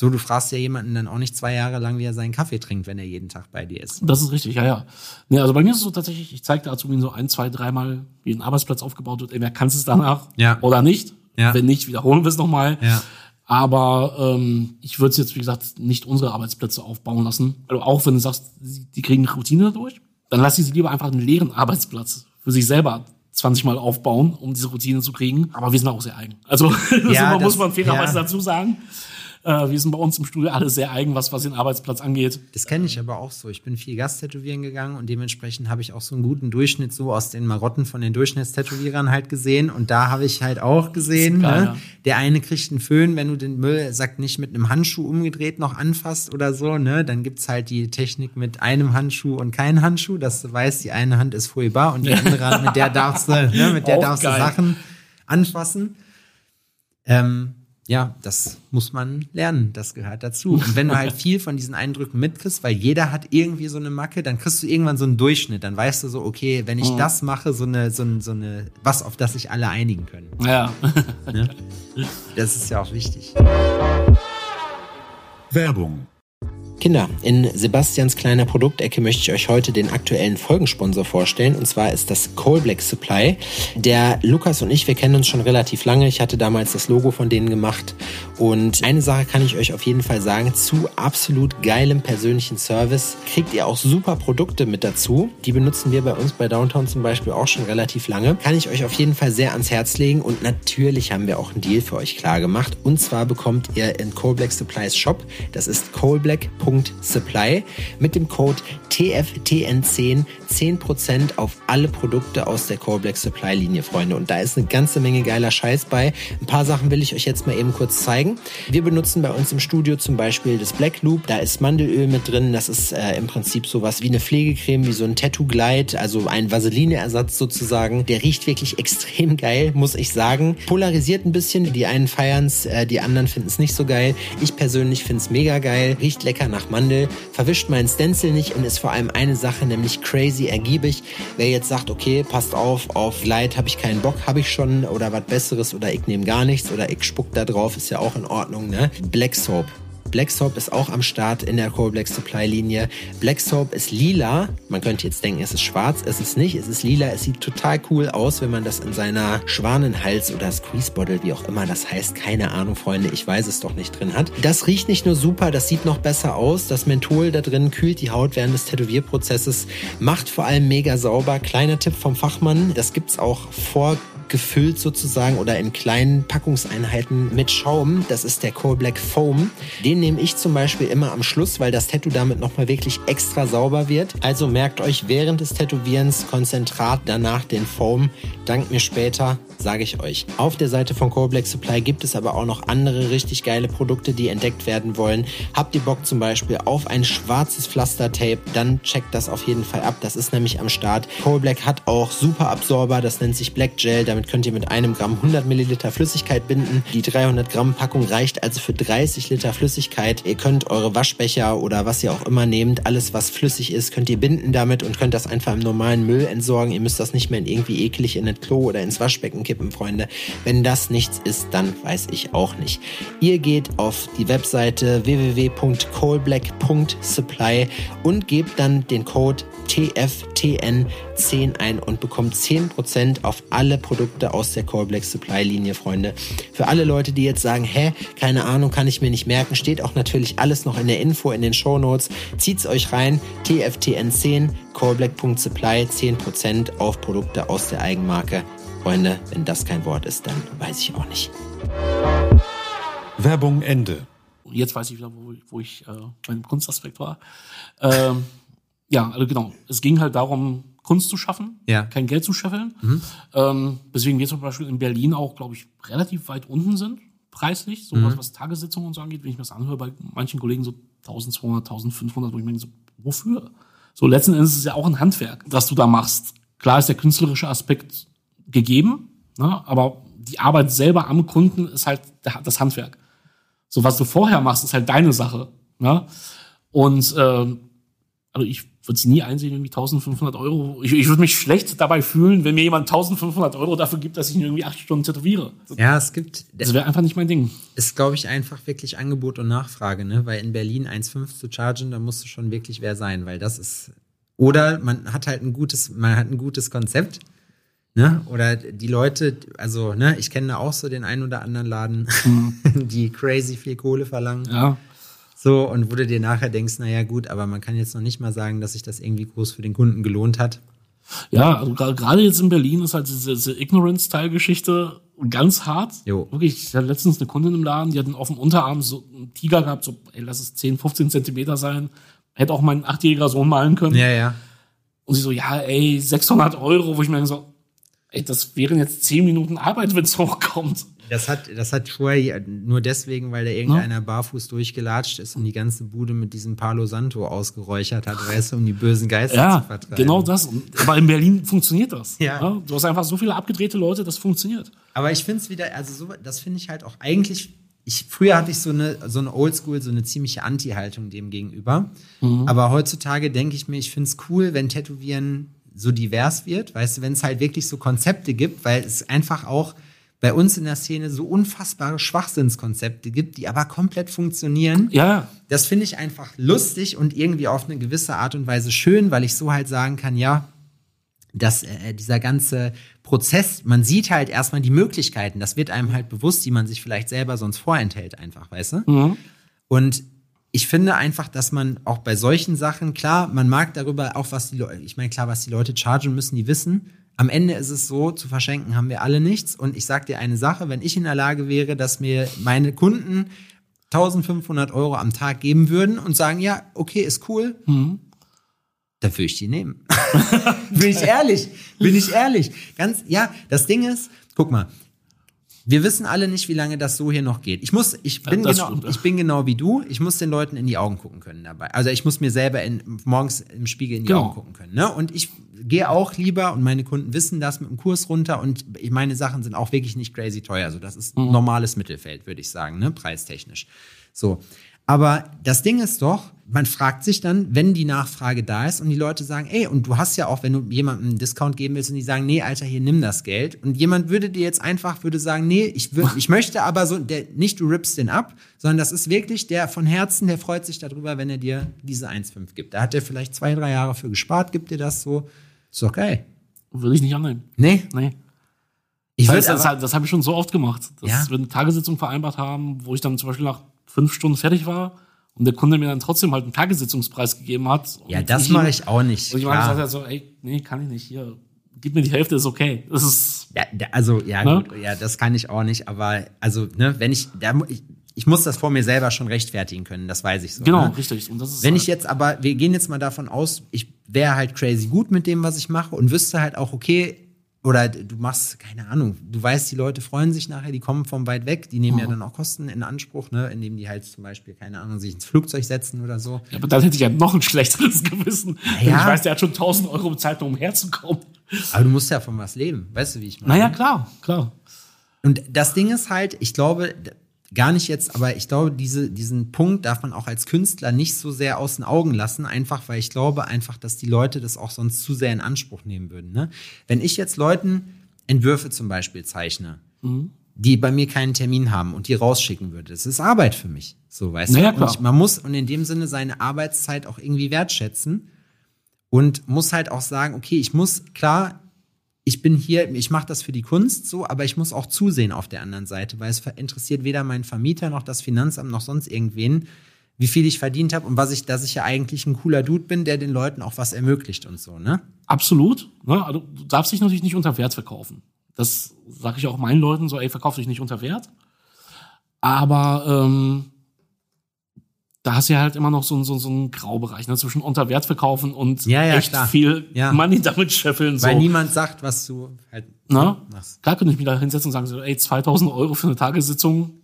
So, du fragst ja jemanden dann auch nicht zwei Jahre lang, wie er seinen Kaffee trinkt, wenn er jeden Tag bei dir ist. das ist richtig, ja, ja. Nee, also bei mir ist es so tatsächlich, ich zeige der Azubin so ein, zwei, dreimal, wie ein Arbeitsplatz aufgebaut wird. Entweder kannst du es danach Ja. oder nicht. Ja. Wenn nicht, wiederholen wir es nochmal. Ja. Aber ähm, ich würde es jetzt, wie gesagt, nicht unsere Arbeitsplätze aufbauen lassen. Also auch wenn du sagst, die kriegen eine Routine dadurch, dann lass sie sie lieber einfach einen leeren Arbeitsplatz für sich selber 20 Mal aufbauen, um diese Routine zu kriegen. Aber wir sind auch sehr eigen. Also das Ja, muss das- man fairerweise ja. dazu sagen. Äh, wir sind bei uns im Studio alle sehr eigen, was, was den Arbeitsplatz angeht. Das kenne ich aber auch so. Ich bin viel Gasttätowieren gegangen und dementsprechend habe ich auch so einen guten Durchschnitt so aus den Marotten von den Durchschnittstätowierern halt gesehen. Und da habe ich halt auch gesehen, geil, ne? ja. der eine kriegt einen Föhn, wenn du den Müll, sagt nicht mit einem Handschuh umgedreht noch anfasst oder so, ne? Dann gibt's halt die Technik mit einem Handschuh und keinem Handschuh, dass du weißt, die eine Hand ist furchtbar und die andere Hand, mit der darfst du, ne? mit der Auch darfst geil. du Sachen anfassen. Ähm, ja, das muss man lernen. Das gehört dazu. Und wenn du halt viel von diesen Eindrücken mitkriegst, weil jeder hat irgendwie so eine Macke, dann kriegst du irgendwann so einen Durchschnitt. Dann weißt du so, okay, wenn ich das mache, so eine, so, ein, so eine, was, auf das sich alle einigen können. Ja. Das ist ja auch wichtig. Werbung. Kinder, in Sebastians kleiner Produktecke möchte ich euch heute den aktuellen Folgensponsor vorstellen. Und zwar ist das Coal Black Supply. Der Lukas und ich, wir kennen uns schon relativ lange. Ich hatte damals das Logo von denen gemacht. Und eine Sache kann ich euch auf jeden Fall sagen. Zu absolut geilem persönlichen Service kriegt ihr auch super Produkte mit dazu. Die benutzen wir bei uns bei Downtown zum Beispiel auch schon relativ lange. Kann ich euch auf jeden Fall sehr ans Herz legen. Und natürlich haben wir auch einen Deal für euch klar gemacht. Und zwar bekommt ihr in Coal Black Supplies Shop, das ist coalblack.supply, mit dem Code TFTN10 10% auf alle Produkte aus der Coal Black Supply Linie, Freunde. Und da ist eine ganze Menge geiler Scheiß bei. Ein paar Sachen will ich euch jetzt mal eben kurz zeigen. Wir benutzen bei uns im Studio zum Beispiel das Black Loop. Da ist Mandelöl mit drin. Das ist äh, im Prinzip sowas wie eine Pflegecreme, wie so ein Tattoo Glide, also ein Vaseline-Ersatz sozusagen. Der riecht wirklich extrem geil, muss ich sagen. Polarisiert ein bisschen. Die einen feiern's, äh, die anderen finden es nicht so geil. Ich persönlich finde es mega geil. Riecht lecker nach Mandel. Verwischt meinen Stencil nicht und ist vor allem eine Sache, nämlich crazy ergiebig. Wer jetzt sagt, okay, passt auf, auf Glide habe ich keinen Bock, habe ich schon oder was Besseres oder ich nehme gar nichts oder ich spuck da drauf, ist ja auch in Ordnung, ne? Black Soap. Black Soap ist auch am Start in der Core Black Supply Linie. Black Soap ist lila. Man könnte jetzt denken, es ist schwarz. Es ist nicht. Es ist lila. Es sieht total cool aus, wenn man das in seiner Schwanenhals oder Squeeze Bottle, wie auch immer das heißt, keine Ahnung, Freunde, ich weiß es doch nicht drin hat. Das riecht nicht nur super, das sieht noch besser aus. Das Menthol da drin kühlt die Haut während des Tätowierprozesses, macht vor allem mega sauber. Kleiner Tipp vom Fachmann, das gibt's auch vor gefüllt sozusagen oder in kleinen Packungseinheiten mit Schaum. Das ist der Core Black Foam. Den nehme ich zum Beispiel immer am Schluss, weil das Tattoo damit nochmal wirklich extra sauber wird. Also merkt euch während des Tätowierens Konzentrat, danach den Foam. Dank mir später sage ich euch. Auf der Seite von Core Black Supply gibt es aber auch noch andere richtig geile Produkte, die entdeckt werden wollen. Habt ihr Bock zum Beispiel auf ein schwarzes Pflastertape, dann checkt das auf jeden Fall ab. Das ist nämlich am Start. Core Black hat auch Super Absorber, das nennt sich Black Gel. Damit könnt ihr mit einem Gramm 100 Milliliter Flüssigkeit binden. Die 300 Gramm Packung reicht also für 30 Liter Flüssigkeit. Ihr könnt eure Waschbecher oder was ihr auch immer nehmt, alles was flüssig ist, könnt ihr binden damit und könnt das einfach im normalen Müll entsorgen. Ihr müsst das nicht mehr in irgendwie eklig in das Klo oder ins Waschbecken kippen, Freunde. Wenn das nichts ist, dann weiß ich auch nicht. Ihr geht auf die Webseite www.coalblack.supply und gebt dann den Code TFTN10 ein und bekommt 10% auf alle Produkte aus der Core Black Supply Linie, Freunde. Für alle Leute, die jetzt sagen, hä, keine Ahnung, kann ich mir nicht merken, steht auch natürlich alles noch in der Info, in den Show Notes. Zieht's euch rein, TFTN10, coreblack.supply, 10% auf Produkte aus der Eigenmarke. Freunde, wenn das kein Wort ist, dann weiß ich auch nicht. Werbung Ende. Jetzt weiß ich wieder, wo, wo ich äh, beim Kunstaspekt war. Ähm, ja, also genau. Es ging halt darum, Kunst zu schaffen, Ja. kein Geld zu scheffeln. Ähm, weswegen wir zum Beispiel in Berlin auch, glaube ich, relativ weit unten sind, preislich, so was, was Tagessitzungen und so angeht. Wenn ich mir das anhöre, bei manchen Kollegen so 1200, 1500, wo ich mir denke, so, wofür? So letzten Endes ist es ja auch ein Handwerk, das du da machst. Klar ist der künstlerische Aspekt gegeben, ne? aber die Arbeit selber am Kunden ist halt das Handwerk. So was du vorher machst, ist halt deine Sache. Ne? Und ähm, also ich würde es nie einsehen, irgendwie 1500 Euro. Ich, ich würde mich schlecht dabei fühlen, wenn mir jemand 1500 Euro dafür gibt, dass ich ihn irgendwie acht Stunden tätowiere. Ja, es gibt, Das wäre einfach nicht mein Ding. ist, glaube ich, einfach wirklich Angebot und Nachfrage, ne? Weil in Berlin 1,5 zu chargen, da musst du schon wirklich wer sein, weil das ist. Oder man hat halt ein gutes, man hat ein gutes Konzept, ne? Oder die Leute, also, ne, ich kenne da auch so den einen oder anderen Laden, die crazy viel Kohle verlangen. Ja. So, und wo du dir nachher denkst, naja, gut, aber man kann jetzt noch nicht mal sagen, dass sich das irgendwie groß für den Kunden gelohnt hat. Ja, also gerade jetzt in Berlin ist halt diese, diese Ignorance-Teil-Geschichte ganz hart. Jo. Wirklich, ich hatte letztens eine Kundin im Laden, die hat auf dem Unterarm so einen Tiger gehabt, so, ey, lass es 10, 15 Zentimeter sein. Hätte auch mein achtjähriger Sohn malen können. Ja, ja. Und sie so, ja, ey, 600 Euro, wo ich mir so, ey, das wären jetzt 10 Minuten Arbeit, wenn es hochkommt. Das hat, das hat vorher nur deswegen, weil da irgendeiner barfuß durchgelatscht ist und die ganze Bude mit diesem Palo Santo ausgeräuchert hat, weißt du, um die bösen Geister zu Ja, vertreiben. genau das. Aber in Berlin funktioniert das. Ja. Du hast einfach so viele abgedrehte Leute, das funktioniert. Aber ich finde es wieder, also so, das finde ich halt auch eigentlich. Ich, früher hatte ich so eine, so eine Oldschool, so eine ziemliche Anti-Haltung dem gegenüber. Aber heutzutage denke ich mir, ich finde es cool, wenn Tätowieren so divers wird, weißt du, wenn es halt wirklich so Konzepte gibt, weil es einfach auch bei uns in der Szene so unfassbare Schwachsinnskonzepte gibt, die aber komplett funktionieren. Ja, Das finde ich einfach lustig und irgendwie auf eine gewisse Art und Weise schön, weil ich so halt sagen kann, ja, dass äh, dieser ganze Prozess, man sieht halt erstmal die Möglichkeiten, das wird einem halt bewusst, die man sich vielleicht selber sonst vorenthält, einfach, weißt du? Und ich finde einfach, dass man auch bei solchen Sachen, klar, man mag darüber auch, was die Leute, ich meine, klar, was die Leute chargen müssen, die wissen. Am Ende ist es so, zu verschenken haben wir alle nichts. Und ich sag dir eine Sache, wenn ich in der Lage wäre, dass mir meine Kunden 1500 Euro am Tag geben würden und sagen, ja, okay, ist cool, dann würde ich die nehmen. bin ich ehrlich, bin ich ehrlich. Ganz, ja, das Ding ist, guck mal, wir wissen alle nicht, wie lange das so hier noch geht. Ich muss, ich bin, das genau, ja. ich bin genau wie du. Ich muss den Leuten in die Augen gucken können dabei. Also ich muss mir selber in, morgens im Spiegel in die Genau. Augen gucken können. Ne? Und ich gehe auch lieber und meine Kunden wissen das mit dem Kurs runter und meine Sachen sind auch wirklich nicht crazy teuer. Also das ist Mhm. normales Mittelfeld, würde ich sagen, ne? preistechnisch. So. Aber das Ding ist doch, man fragt sich dann, wenn die Nachfrage da ist und die Leute sagen, ey, und du hast ja auch, wenn du jemandem einen Discount geben willst und die sagen, nee, Alter, hier nimm das Geld. Und jemand würde dir jetzt einfach, würde sagen, nee, ich, würd, ich möchte aber so, der, nicht du rippst den ab, sondern das ist wirklich der von Herzen, der freut sich darüber, wenn er dir diese 1,5 gibt. Da hat er vielleicht zwei, drei Jahre für gespart, gibt dir das so. Ist doch geil. Würde ich nicht annehmen. Nee? Nee. Ich Das, heißt, das, aber, das habe ich schon so oft gemacht, dass Ja? wir eine Tagessitzung vereinbart haben, wo ich dann zum Beispiel nach fünf Stunden fertig war und der Kunde mir dann trotzdem halt einen Tagessitzungspreis gegeben hat. ja, das mache ich auch nicht. Und ich meine, gesagt so, ey, nee, kann ich nicht. Hier, gib mir die Hälfte, ist okay. Das ist, Ja, also, ja, Ne? gut, ja, das kann ich auch nicht, aber, also, ne, wenn ich, da, ich, ich muss das vor mir selber schon rechtfertigen können, das weiß ich so. genau, ne? richtig. Und das ist Wenn halt, ich jetzt aber, wir gehen jetzt mal davon aus, ich wäre halt crazy gut mit dem, was ich mache und wüsste halt auch, okay, oder du machst, keine Ahnung, du weißt, die Leute freuen sich nachher, die kommen von weit weg, die nehmen ja dann auch Kosten in Anspruch, ne, indem die halt zum Beispiel, keine Ahnung, sich ins Flugzeug setzen oder so. ja, aber dann hätte ich ja noch ein schlechteres Gewissen. Ja. Ich weiß, der hat schon 1000 Euro bezahlt, um herzukommen. Aber du musst ja von was leben, weißt du, wie ich meine? Naja, klar, klar. Und das Ding ist halt, ich glaube, gar nicht jetzt, aber ich glaube, diese, diesen Punkt darf man auch als Künstler nicht so sehr aus den Augen lassen, einfach weil ich glaube einfach, dass die Leute das auch sonst zu sehr in Anspruch nehmen würden. Ne? Wenn ich jetzt Leuten Entwürfe zum Beispiel zeichne, die bei mir keinen Termin haben und die rausschicken würde, das ist Arbeit für mich. So, weißt Naja, du? Und ich, man muss und in dem Sinne seine Arbeitszeit auch irgendwie wertschätzen und muss halt auch sagen, okay, ich muss klar, ich bin hier, ich mache das für die Kunst so, aber ich muss auch zusehen auf der anderen Seite, weil es interessiert weder meinen Vermieter noch das Finanzamt noch sonst irgendwen, wie viel ich verdient habe und was ich, dass ich ja eigentlich ein cooler Dude bin, der den Leuten auch was ermöglicht und so, ne? Absolut. Ne? Also, du darfst dich natürlich nicht unter Wert verkaufen. Das sage ich auch meinen Leuten so, ey, verkauf dich nicht unter Wert. Aber ähm, da hast du ja halt immer noch so, einen- so, so einen Graubereich ne? zwischen unter Wert verkaufen und Ja, ja, echt klar. viel Ja. Money damit scheffeln. So. Weil niemand sagt, was du halt Ne? machst. Klar könnte ich mich da hinsetzen und sagen, so, ey, 2000 Euro für eine Tagessitzung,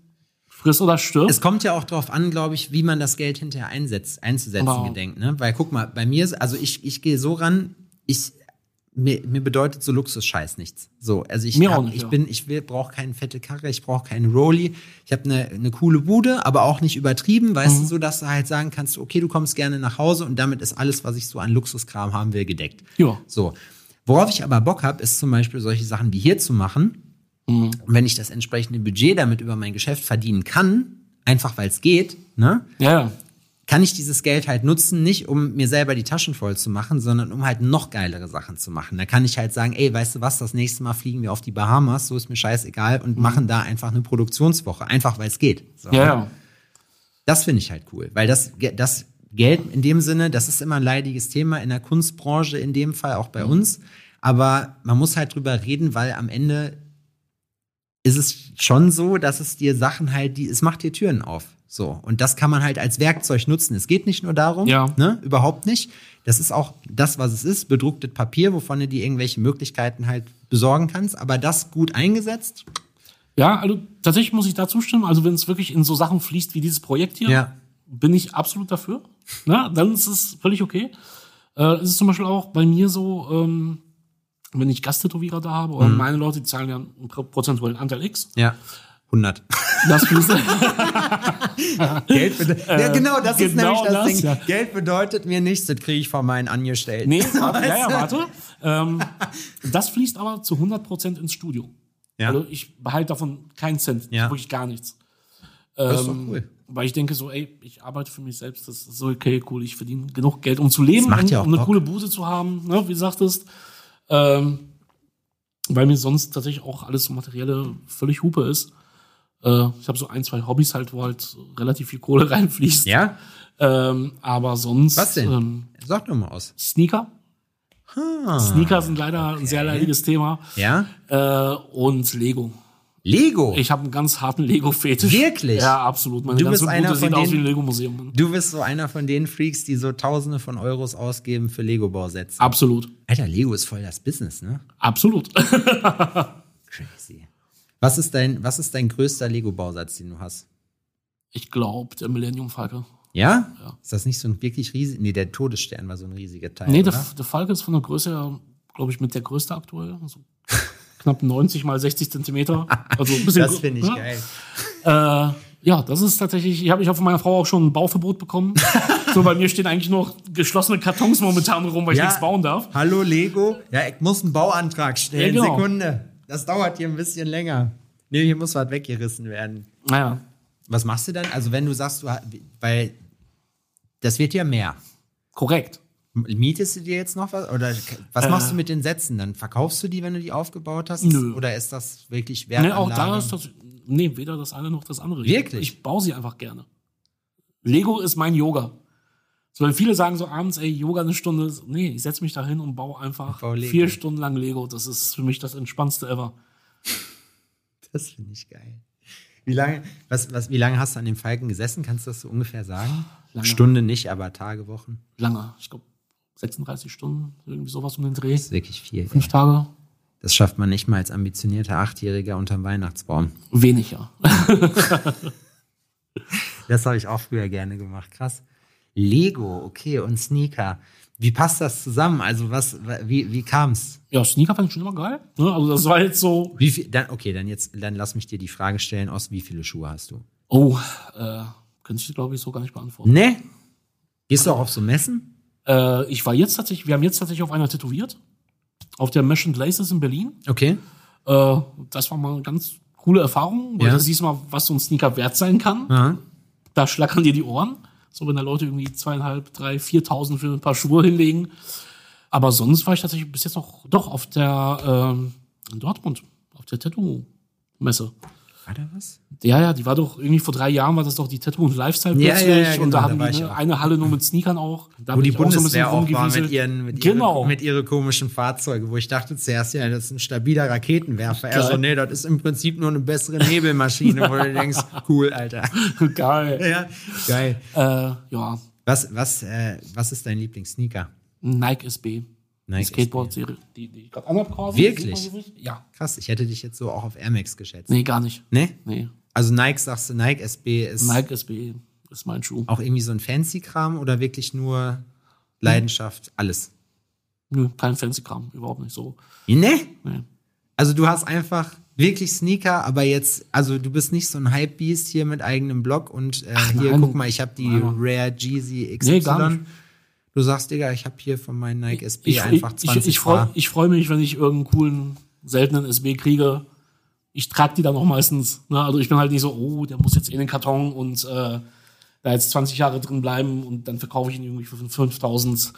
friss oder stirb. Es kommt ja auch darauf an, glaube ich, wie man das Geld hinterher einsetzt, einzusetzen Aber- gedenkt. Ne? Weil guck mal, bei mir, ist- also ich, ich gehe so ran, ich mir, mir bedeutet so Luxus-Scheiß nichts. So, also ich, hab, nicht, ich ja. bin, ich will, brauche keine fette Karre, ich brauche keinen Rolli. Ich habe eine eine coole Bude, aber auch nicht übertrieben, weißt Mhm. du, so dass du halt sagen kannst, okay, du kommst gerne nach Hause und damit ist alles, was ich so an Luxuskram haben will, gedeckt. Ja. So. Worauf ich aber Bock habe, ist zum Beispiel solche Sachen wie hier zu machen. Mhm. Und wenn ich das entsprechende Budget damit über mein Geschäft verdienen kann, einfach weil es geht, ne, Ja, ja. Kann ich dieses Geld halt nutzen, nicht um mir selber die Taschen voll zu machen, sondern um halt noch geilere Sachen zu machen. Da kann ich halt sagen, ey, weißt du was, das nächste Mal fliegen wir auf die Bahamas, so ist mir scheißegal und machen da einfach eine Produktionswoche, einfach weil es geht. So. Ja, ja. Das finde ich halt cool, weil das, das Geld in dem Sinne, das ist immer ein leidiges Thema in der Kunstbranche, in dem Fall auch bei uns. Aber man muss halt drüber reden, weil am Ende ist es schon so, dass es dir Sachen halt, die, es macht dir Türen auf. So. Und das kann man halt als Werkzeug nutzen. Es geht nicht nur darum, Ja. ne, überhaupt nicht. Das ist auch das, was es ist, bedrucktes Papier, wovon du dir irgendwelche Möglichkeiten halt besorgen kannst. Aber das gut eingesetzt, Ja, also tatsächlich muss ich da zustimmen. Also wenn es wirklich in so Sachen fließt wie dieses Projekt hier, Ja. bin ich absolut dafür. Na, dann ist es völlig okay. Äh, es ist zum Beispiel auch bei mir so, ähm, wenn ich Gasttätowierer da habe, Mhm. oder meine Leute, die zahlen ja einen pro- prozentuellen Anteil X. ja, 100. Das. Geld bedeutet, ja, genau, das ist genau nämlich das, das, Ding. ja. Geld bedeutet mir nichts, das kriege ich von meinen Angestellten. nee, warte, ja, ja, warte. Ähm, das fließt aber zu 100% ins Studio. Ja. Also ich behalte davon keinen Cent, Ja. wirklich gar nichts. Das ist doch Ähm, cool. Weil ich denke so, ey, ich arbeite für mich selbst, das ist so okay, cool, ich verdiene genug Geld, um zu leben, um, ja um eine Bock. coole Bude zu haben, ne, wie du sagtest. Ähm, weil mir sonst tatsächlich auch alles so materielle völlig Hupe ist. Äh, ich habe so ein, zwei Hobbys halt, wo halt relativ viel Kohle reinfließt. Ja? Ähm, aber sonst Was denn? Ähm, Sag doch mal aus. Sneaker. Ah. Sneaker sind leider ein sehr leidiges Thema. Ja? Äh, und Lego. Lego. Ich habe einen ganz harten Lego-Fetisch. Wirklich? Ja, absolut. Meine Du ganze bist einer Bude von denen- wie ein Lego-Museum. du bist so einer von den Freaks, die so Tausende von Euros ausgeben für Lego-Bausätze. Absolut. Alter, Lego ist voll das Business, ne? Absolut. Crazy. Was ist dein, was ist dein größter Lego-Bausatz, den du hast? Ich glaube, der Millennium Falke. Ja? Ja. Ist das nicht so ein wirklich riesig? Nee, der Todesstern war so ein riesiger Teil. Nee, der, der Falke ist von der Größe her, glaube ich, mit der größte aktuell. Also knapp 90 mal 60 Zentimeter. Also ein bisschen das finde ich ne? geil. Äh, ja, das ist tatsächlich, ich habe ich hab von meiner Frau auch schon ein Bauverbot bekommen. so, bei mir stehen eigentlich noch geschlossene Kartons momentan rum, weil ich Ja. nichts bauen darf. Hallo Lego. Ja, ich muss einen Bauantrag stellen. Ja, genau. Sekunde. Das dauert hier ein bisschen länger. Nee, hier muss was weggerissen werden. Naja, Was machst du dann? Also, wenn du sagst, du, weil das wird ja mehr. korrekt. Mietest du dir jetzt noch was? Oder was Äh. machst du mit den Sätzen? Dann verkaufst du die, wenn du die aufgebaut hast? Nö. Oder ist das wirklich Nee, Wertanlage? auch da ist das, nee, weder das eine noch das andere. Wirklich? Ich, ich baue sie einfach gerne. Lego ist mein Yoga. So, wenn viele sagen so abends, ey, Yoga eine Stunde. Nee, ich setze mich da hin und baue einfach baue vier Stunden lang Lego. Das ist für mich das entspannendste ever. Das finde ich geil. Wie lange, was, was, wie lange hast du an dem Falken gesessen? Kannst du das so ungefähr sagen? Lange. Stunde nicht, aber Tage, Wochen. Lange. Ich glaube, 36 Stunden, irgendwie sowas um den Dreh. Das ist wirklich viel. Fünf Tage. Das schafft man nicht mal als ambitionierter Achtjähriger unterm Weihnachtsbaum. Weniger. Das habe ich auch früher gerne gemacht. Krass. Lego, okay, und Sneaker. Wie passt das zusammen? Also was, wie, wie kam's? Ja, Sneaker fand ich schon immer geil. Ne? Also das war jetzt so, Wie viel, dann, okay, dann jetzt, dann lass mich dir die Frage stellen, aus wie viele Schuhe hast du? oh, äh, könnte ich glaube ich so gar nicht beantworten. Ne? Gehst du auch auf so Messen? Äh, ich war jetzt tatsächlich, wir haben jetzt tatsächlich auf einer tätowiert. Auf der Mesh and Laces in Berlin. Okay. Äh, das war mal eine ganz coole Erfahrung, weil Ja. du siehst mal, was so ein Sneaker wert sein kann. Aha. Da schlackern dir die Ohren. So, wenn da Leute irgendwie zweieinhalb, drei, viertausend für ein paar Schuhe hinlegen. Aber sonst war ich tatsächlich bis jetzt noch doch auf der ähm, in Dortmund, auf der Tattoo-Messe. War da was? Ja, ja, die war doch irgendwie vor drei Jahren war das doch die Tattoo und Lifestyle Ja, plötzlich ja, ja, und genau, da da haben war die ne, eine Halle nur mit Sneakern auch. Da Wo die ich auch so Bundeswehr war mit ihren, mit, genau. ihren, mit ihre komischen Fahrzeuge, wo ich dachte zuerst, ja, das ist ein stabiler Raketenwerfer. Er Geil. so, nee, das ist im Prinzip nur eine bessere Nebelmaschine, wo du denkst, cool, Alter. Geil. Ja, geil. Äh, ja, Was, was, äh, was ist dein Lieblingssneaker? Nike SB. Nike die Skateboard-Serie, die, die ich gerade anhab quasi. Wirklich? Ja. Krass, ich hätte dich jetzt so auch auf Air Max geschätzt. Nee, gar nicht. Ne? Nee. Also Nike sagst du, Nike SB ist Nike SB ist mein Schuh. auch irgendwie so ein Fancy-Kram oder wirklich nur Leidenschaft, alles? Nö, kein Fancy-Kram, überhaupt nicht so. Ne? Nee. Also du hast einfach wirklich Sneaker, aber jetzt, also du bist nicht so ein Hype-Beast hier mit eigenem Blog und äh, hier, nein. guck mal, ich habe die Nein. Rare Jeezy XY. Nee, gar nicht. Du sagst, Digga, ich habe hier von meinen Nike SB Ich, einfach ich, 20 ich, ich freue ich freu mich, wenn ich irgendeinen coolen, seltenen SB kriege. Ich trage die dann auch meistens. Ne? Also ich bin halt nicht so, oh, der muss jetzt in den Karton und äh, da jetzt 20 Jahre drin bleiben und dann verkaufe ich ihn irgendwie für 5000.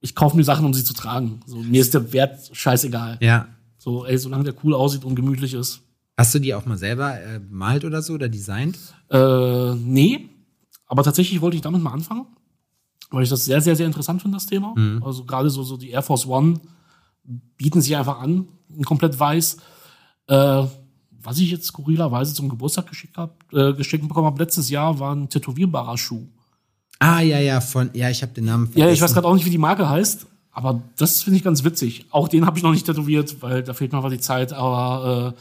Ich kaufe mir Sachen, um sie zu tragen. So, mir ist der Wert scheißegal. Ja. So, ey, solange der cool aussieht und gemütlich ist. Hast du die auch mal selber äh, bemalt oder so oder designt? Äh, nee, aber tatsächlich wollte ich damit mal anfangen, weil ich das sehr, sehr, sehr interessant finde, das Thema. Also gerade so, so die Air Force One bieten sich einfach an, komplett weiß. Äh, was ich jetzt skurrilerweise zum Geburtstag geschickt, hab, äh, geschenkt bekommen habe letztes Jahr, war ein tätowierbarer Schuh. Ah, ja, ja, von, ja, ich habe den Namen vergessen. Ja, ich weiß gerade auch nicht, wie die Marke heißt, aber das finde ich ganz witzig. Auch den habe ich noch nicht tätowiert, weil da fehlt mir einfach die Zeit, aber äh,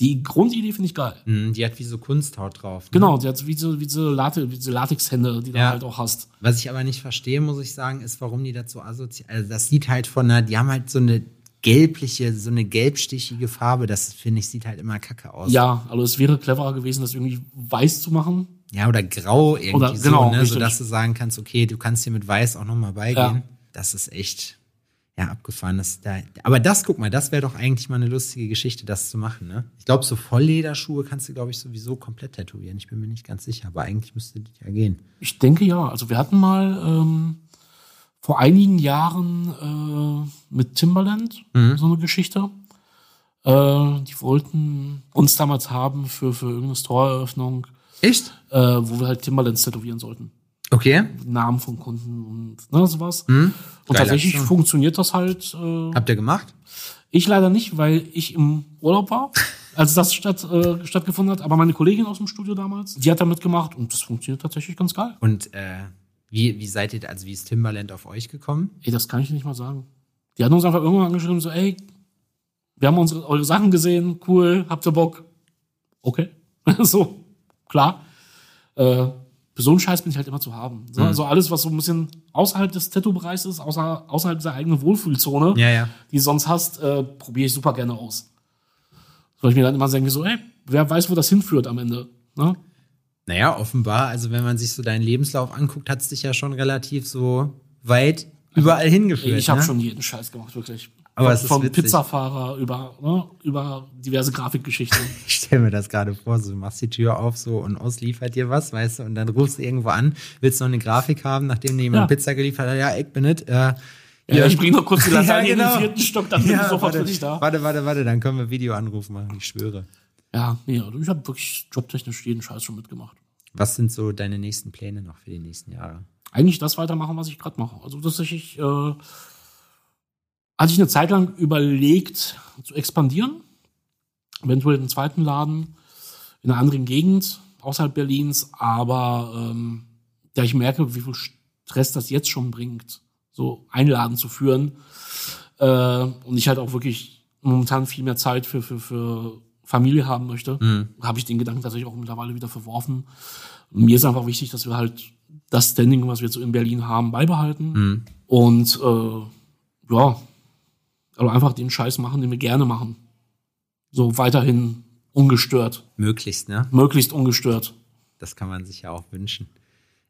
die Grundidee finde ich geil. Mhm, Die hat wie so Kunsthaut drauf. Ne? Genau, die hat wie so, wie so, Late, wie so Latexhände, die du Ja. halt auch hast. Was ich aber nicht verstehe, muss ich sagen, ist, warum die das so asozial. Also das sieht halt von einer, die haben halt so eine gelbliche, so eine gelbstichige Farbe. Das finde ich sieht halt immer kacke aus. Ja, also es wäre cleverer gewesen, das irgendwie weiß zu machen. Ja, oder grau irgendwie Oder- so, genau, ne? sodass du sagen kannst, okay, du kannst hier mit weiß auch nochmal beigehen. Ja. Das ist echt, ja, abgefahren. Das, da, aber das, guck mal, das wäre doch eigentlich mal eine lustige Geschichte, das zu machen, ne? Ich glaube, so Volllederschuhe kannst du, glaube ich, sowieso komplett tätowieren. Ich bin mir nicht ganz sicher, aber eigentlich müsste das ja gehen. Ich denke ja. Also wir hatten mal ähm, vor einigen Jahren äh, mit Timbaland so eine Geschichte. Äh, die wollten uns damals haben für, für irgendeine Store-Eröffnung, Echt? äh, wo wir halt Timbalands tätowieren sollten. Okay. Namen von Kunden und ne, sowas. Geile Und tatsächlich Aktion. funktioniert das halt. Äh, Habt ihr gemacht? Ich leider nicht, weil ich im Urlaub war, als das statt, äh, stattgefunden hat. Aber meine Kollegin aus dem Studio damals, die hat da mitgemacht und das funktioniert tatsächlich ganz geil. Und äh, wie, wie seid ihr, also wie ist Timberland auf euch gekommen? Ey, das kann ich nicht mal sagen. Die hatten uns einfach irgendwann angeschrieben, so, ey, wir haben unsere, eure Sachen gesehen, cool, habt ihr Bock? Okay. so, klar. Äh, für so einen Scheiß bin ich halt immer zu haben. So, Also alles, was so ein bisschen außerhalb des Tattoo-Bereichs ist, außer, außerhalb dieser eigenen Wohlfühlzone, Ja, ja. die du sonst hast, äh, probiere ich super gerne aus. Weil ich mir dann immer denke, so, ey, wer weiß, wo das hinführt am Ende. Ne? Naja, offenbar, also wenn man sich so deinen Lebenslauf anguckt, hat es dich ja schon relativ so weit überall hingeführt. Ich habe ne? schon jeden Scheiß gemacht, wirklich. Aber von, es vom. Pizzafahrer über, ne, über diverse Grafikgeschichten. Ich stell mir das gerade vor, so du machst die Tür auf so und ausliefert dir was, weißt du, und dann rufst du irgendwo an, willst noch eine Grafik haben, nachdem dir jemand Ja. Pizza geliefert hat, ja, ich bin it. Äh, ja, ich bringe noch kurz die Lasagne Ja, genau. in den vierten Stock, dann bin ich sofort warte, für dich da. Warte, warte, warte, dann können wir Videoanruf machen, ich schwöre. Ja, nee, also ich habe wirklich jobtechnisch jeden Scheiß schon mitgemacht. Was sind so deine nächsten Pläne noch für die nächsten Jahre? Eigentlich das weitermachen, was ich gerade mache. Also tatsächlich äh, hatte ich eine Zeit lang überlegt zu expandieren, eventuell einen zweiten Laden in einer anderen Gegend außerhalb Berlins, aber ähm, da ich merke, wie viel Stress das jetzt schon bringt, so einen Laden zu führen äh, und ich halt auch wirklich momentan viel mehr Zeit für, für, für Familie haben möchte, habe ich den Gedanken tatsächlich auch mittlerweile wieder verworfen. Mir ist einfach wichtig, dass wir halt das Standing, was wir jetzt so in Berlin haben, beibehalten und äh, ja, also einfach den Scheiß machen, den wir gerne machen. So weiterhin ungestört, Möglichst, ne? möglichst ungestört. Das kann man sich ja auch wünschen.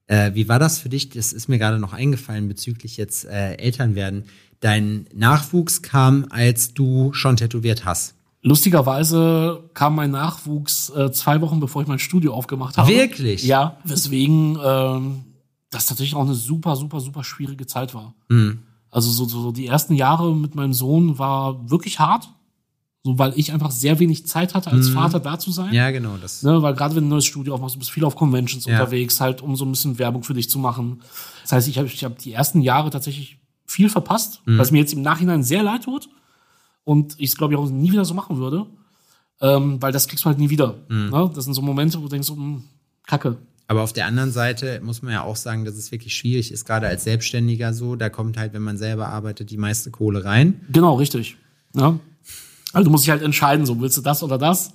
Äh, wie war das für dich? Das ist mir gerade noch eingefallen bezüglich jetzt äh, Eltern werden. Dein Nachwuchs kam, als du schon tätowiert hast. Lustigerweise kam mein Nachwuchs äh, zwei Wochen bevor ich mein Studio aufgemacht habe. Wirklich? Ja, weswegen ähm, das tatsächlich auch eine super, super, super schwierige Zeit war. Mhm. Also so, so die ersten Jahre mit meinem Sohn war wirklich hart, so weil ich einfach sehr wenig Zeit hatte, als Vater da zu sein. Mhm. Ja, genau. Das, Ne, weil gerade wenn du ein neues Studio aufmachst, du bist viel auf Conventions Ja. unterwegs, halt um so ein bisschen Werbung für dich zu machen. Das heißt, ich habe ich hab die ersten Jahre tatsächlich viel verpasst, Mhm. was mir jetzt im Nachhinein sehr leid tut und ich es glaube ich auch nie wieder so machen würde, ähm, weil das kriegst du halt nie wieder. Mhm. Ne? Das sind so Momente, wo du denkst, so, hm, Kacke. Aber auf der anderen Seite muss man ja auch sagen, dass es wirklich schwierig ist, gerade als Selbstständiger so. Da kommt halt, wenn man selber arbeitet, die meiste Kohle rein. Genau, richtig. Ja? Also du musst dich halt entscheiden, so willst du das oder das.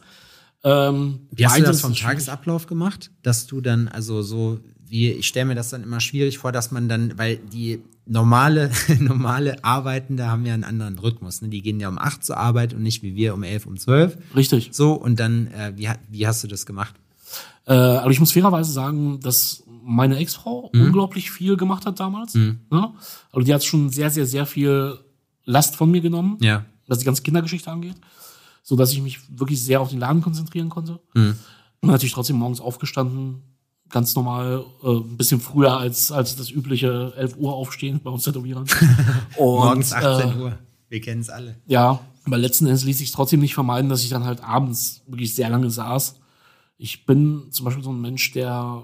Ähm, Wie hast du das vom schwierig. Tagesablauf gemacht? Dass du dann, also so, wie, ich stelle mir das dann immer schwierig vor, dass man dann, weil die normale, normale Arbeitende haben ja einen anderen Rhythmus. Ne? Die gehen ja um acht zur Arbeit und nicht wie wir um elf, um zwölf. Richtig. So, und dann, äh, wie, wie hast du das gemacht? Äh, aber ich muss fairerweise sagen, dass meine Ex-Frau Mhm. unglaublich viel gemacht hat damals. Ne? Also die hat schon sehr, sehr, sehr viel Last von mir genommen, Ja. was die ganze Kindergeschichte angeht, so dass ich mich wirklich sehr auf den Laden konzentrieren konnte. Mhm. Und natürlich trotzdem morgens aufgestanden, ganz normal, äh, ein bisschen früher als als das übliche 11 Uhr aufstehen bei uns Tätowierern. Und, Morgens 18 äh, Uhr. Wir kennen es alle. ja, aber letzten Endes ließ sich trotzdem nicht vermeiden, dass ich dann halt abends wirklich sehr lange saß. Ich bin zum Beispiel so ein Mensch, der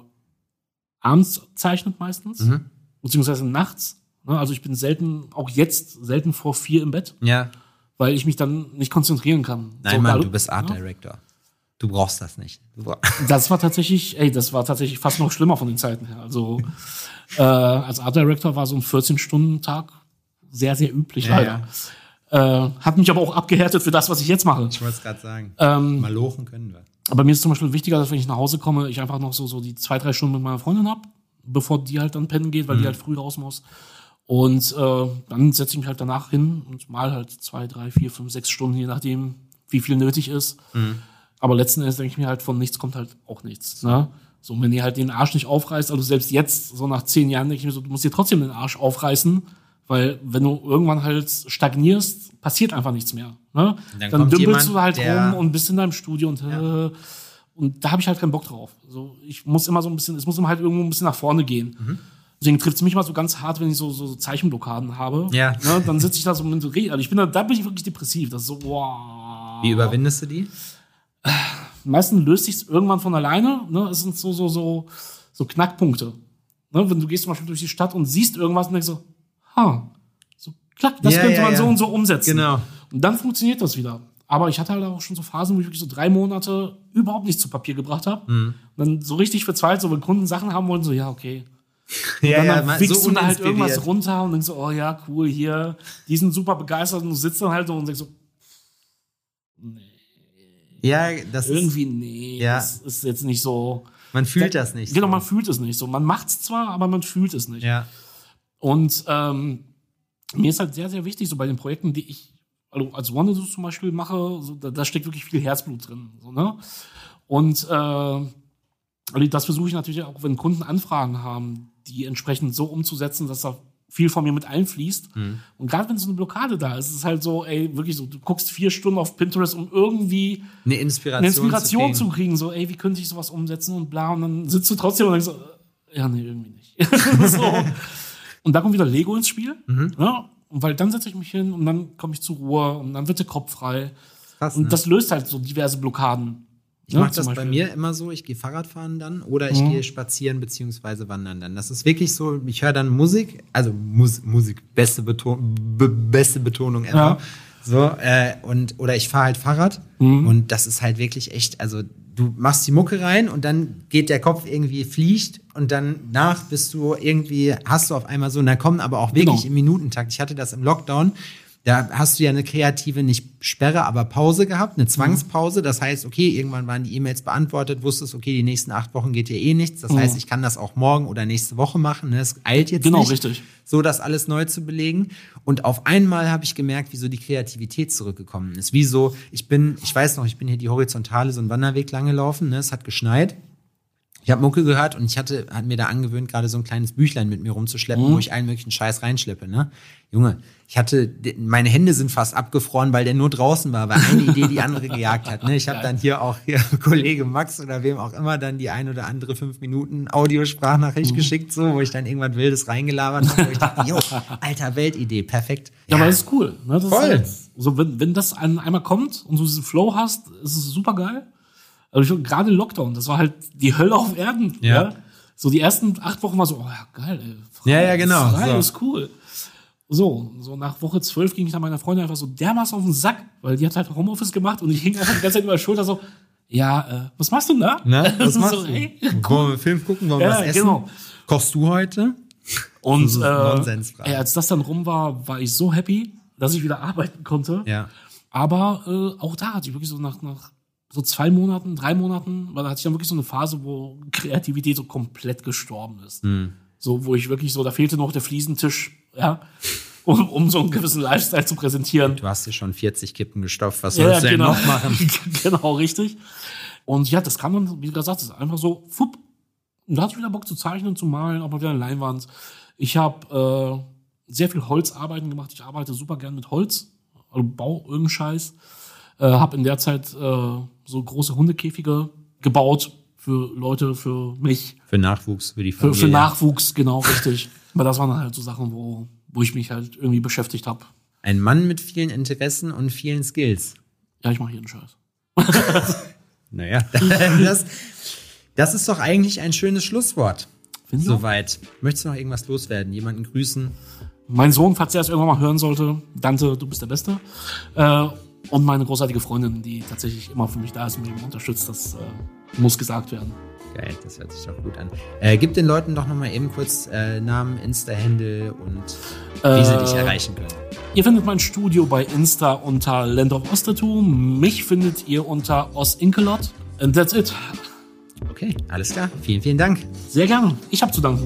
abends zeichnet meistens, Mhm. beziehungsweise nachts. Ne? Also ich bin selten, auch jetzt, selten vor vier im Bett, Ja. weil ich mich dann nicht konzentrieren kann. Nein, So, Mann, du bist Art ne? Director. Du brauchst das nicht. Das war tatsächlich, ey, das war tatsächlich fast noch schlimmer von den Zeiten her. Also äh, als Art Director war so ein 14-Stunden-Tag sehr, sehr üblich, Ja, leider. Äh, hat mich aber auch abgehärtet für das, was ich jetzt mache. Ich wollte es gerade sagen. Ähm, Malochen können wir. Aber mir ist zum Beispiel wichtiger, dass wenn ich nach Hause komme, ich einfach noch so, so die zwei, drei Stunden mit meiner Freundin hab, bevor die halt dann pennen geht, weil die halt früh raus muss. Und äh, dann setze ich mich halt danach hin und mal halt zwei, drei, vier, fünf, sechs Stunden, je nachdem, wie viel nötig ist. Aber letzten Endes denke ich mir halt, von nichts kommt halt auch nichts. Ne? So, wenn ihr halt den Arsch nicht aufreißt, also selbst jetzt, so nach zehn Jahren, denke ich mir so, du musst dir trotzdem den Arsch aufreißen, weil wenn du irgendwann halt stagnierst, passiert einfach nichts mehr. Ne? Dann Dann, dümpelst jemand, du halt rum und bist in deinem Studio und äh, und da habe ich halt keinen Bock drauf. So, ich muss immer so ein bisschen, es muss immer halt irgendwo ein bisschen nach vorne gehen. Mhm. Deswegen trifft es mich mal so ganz hart, wenn ich so, so, so Zeichenblockaden habe. Ja. Ne, dann sitze ich da so und rede. Also ich bin da, da bin ich wirklich depressiv. Das ist so, wow. Wie überwindest du die? Meistens löst sich irgendwann von alleine. Ne? Es sind so, so, so, so Knackpunkte. Ne? Wenn du gehst zum Beispiel durch die Stadt und siehst irgendwas und denkst so, ha, so, klack, das Ja, könnte ja, man ja. so und so umsetzen. Genau. Und dann funktioniert das wieder. Aber ich hatte halt auch schon so Phasen, wo ich wirklich so drei Monate überhaupt nichts zu Papier gebracht habe. Mhm. Und dann so richtig verzweifelt, so wenn Kunden Sachen haben wollen, so, ja, okay. Ja, dann man- wickst du da halt irgendwas runter und denkst so, oh ja, cool, hier, die sind super begeistert und du sitzt dann halt so und denkst so, Ja, das ist, irgendwie, nee, Ja. das ist jetzt nicht so. man fühlt das nicht. Genau, so. man fühlt es nicht so. Man macht's zwar, aber man fühlt es nicht. Ja. Und ähm, mir ist halt sehr, sehr wichtig, so bei den Projekten, die ich also als Wanderlust zum Beispiel mache, so, da, da steckt wirklich viel Herzblut drin. So, ne? Und äh, das versuche ich natürlich auch, wenn Kunden Anfragen haben, die entsprechend so umzusetzen, dass da viel von mir mit einfließt. Mhm. Und gerade wenn so eine Blockade da ist, ist es halt so, ey, wirklich so, du guckst vier Stunden auf Pinterest, um irgendwie eine Inspiration, eine Inspiration zu, kriegen. zu, kriegen. So, ey, wie könnte ich sowas umsetzen und bla. Und dann sitzt du trotzdem und denkst so, ja, nee, irgendwie nicht. so. Und da kommt wieder Lego ins Spiel. Mhm. Ja, und weil dann setze ich mich hin und dann komme ich zur Ruhe und dann wird der Kopf frei. Krass, und ne? das löst halt so diverse Blockaden. Ich ja, mache das bei mir immer so, ich gehe Fahrradfahren dann oder ich mhm. gehe spazieren beziehungsweise wandern dann. Das ist wirklich so, ich höre dann Musik, also Mus Musik, beste, Beton be beste Betonung ever. Ja. So, äh, und, oder ich fahre halt Fahrrad mhm. und das ist halt wirklich echt, also du machst die Mucke rein und dann geht der Kopf irgendwie fliegt und dann nach bist du irgendwie, hast du auf einmal so, und dann kommen aber auch wirklich genau. im Minutentakt. Ich hatte das im Lockdown, da hast du ja eine kreative, nicht Sperre, aber Pause gehabt, eine Zwangspause. Das heißt, okay, irgendwann waren die E-Mails beantwortet, wusstest, okay, die nächsten acht Wochen geht hier eh nichts. Das mhm. heißt, ich kann das auch morgen oder nächste Woche machen. Ne? Es eilt jetzt genau, nicht, richtig. so das alles neu zu belegen. Und auf einmal habe ich gemerkt, wieso die Kreativität zurückgekommen ist. Wieso, ich bin, ich weiß noch, ich bin hier die horizontale, so einen Wanderweg lang gelaufen, ne? es hat geschneit. Ich habe Mucke gehört und ich hatte, hat mir da angewöhnt, gerade so ein kleines Büchlein mit mir rumzuschleppen, mhm. wo ich allen möglichen Scheiß reinschleppe. Ne? Junge, ich hatte, meine Hände sind fast abgefroren, weil der nur draußen war, weil eine Idee die andere gejagt hat. Ne? Ich habe dann hier auch hier Kollege Max oder wem auch immer dann die ein oder andere fünf Minuten Audiosprachnachricht mhm. geschickt, so, wo ich dann irgendwann Wildes reingelabert habe, wo ich dachte, jo, alter Weltidee, perfekt. Ja, ja aber das ist cool. Ne? Das Voll. Ist halt, so, wenn, wenn das einmal kommt und du diesen Flow hast, ist es super geil. Also gerade Lockdown, das war halt die Hölle auf Erden. Ja. ja. So die ersten acht Wochen war so, oh ja, geil, ey. Frei, ja, ja, genau. Frei, so. ist cool. So, so nach Woche zwölf ging ich dann meiner Freundin einfach so dermaßen auf den Sack, weil die hat halt Homeoffice gemacht und ich hing einfach die ganze Zeit über der Schulter so, ja, äh, was machst du da? Na, was machst so, du? Cool. Wollen wir Film gucken, wollen wir ja, was essen? Genau. Kochst du heute? Und äh, ey, als das dann rum war, war ich so happy, dass ich wieder arbeiten konnte. Ja. Aber äh, auch da hatte ich wirklich so nach, nach so zwei Monaten, drei Monaten, weil da hatte ich dann wirklich so eine Phase, wo Kreativität so komplett gestorben ist. Mhm. So, wo ich wirklich so, da fehlte noch der Fliesentisch, ja, um, um so einen gewissen Lifestyle zu präsentieren. Du hast ja schon 40 Kippen gestopft, was sollst ja, du genau. denn noch machen? genau, richtig. Und ja, das kam dann, wie gesagt, das ist einfach so, fupp. Und da hatte ich wieder Bock zu zeichnen, zu malen, auch mal wieder eine Leinwand. Ich habe äh, sehr viel Holzarbeiten gemacht. Ich arbeite super gern mit Holz, also bau irgendeinen Scheiß. Äh, habe in der Zeit äh, so große Hundekäfige gebaut für Leute, für mich. Für Nachwuchs, für die Familie. Für, für Nachwuchs, genau, richtig. Aber das waren halt so Sachen, wo, wo ich mich halt irgendwie beschäftigt habe. Ein Mann mit vielen Interessen und vielen Skills. Ja, ich mache hier einen Scheiß. naja, das, das ist doch eigentlich ein schönes Schlusswort. Soweit. Möchtest du noch irgendwas loswerden? Jemanden grüßen? Mein Sohn, falls er es irgendwann mal hören sollte, Dante, du bist der Beste. Äh, und meine großartige Freundin, die tatsächlich immer für mich da ist und mich unterstützt, das äh, muss gesagt werden. Geil, das hört sich doch gut an. Äh, gib den Leuten doch nochmal eben kurz äh, Namen, Insta-Handle und wie äh, sie dich erreichen können. Ihr findet mein Studio bei Insta unter Land of Ostertu. Mich findet ihr unter Osinkelot. And that's it. Okay, alles klar. Vielen, vielen Dank. Sehr gerne. Ich habe zu danken.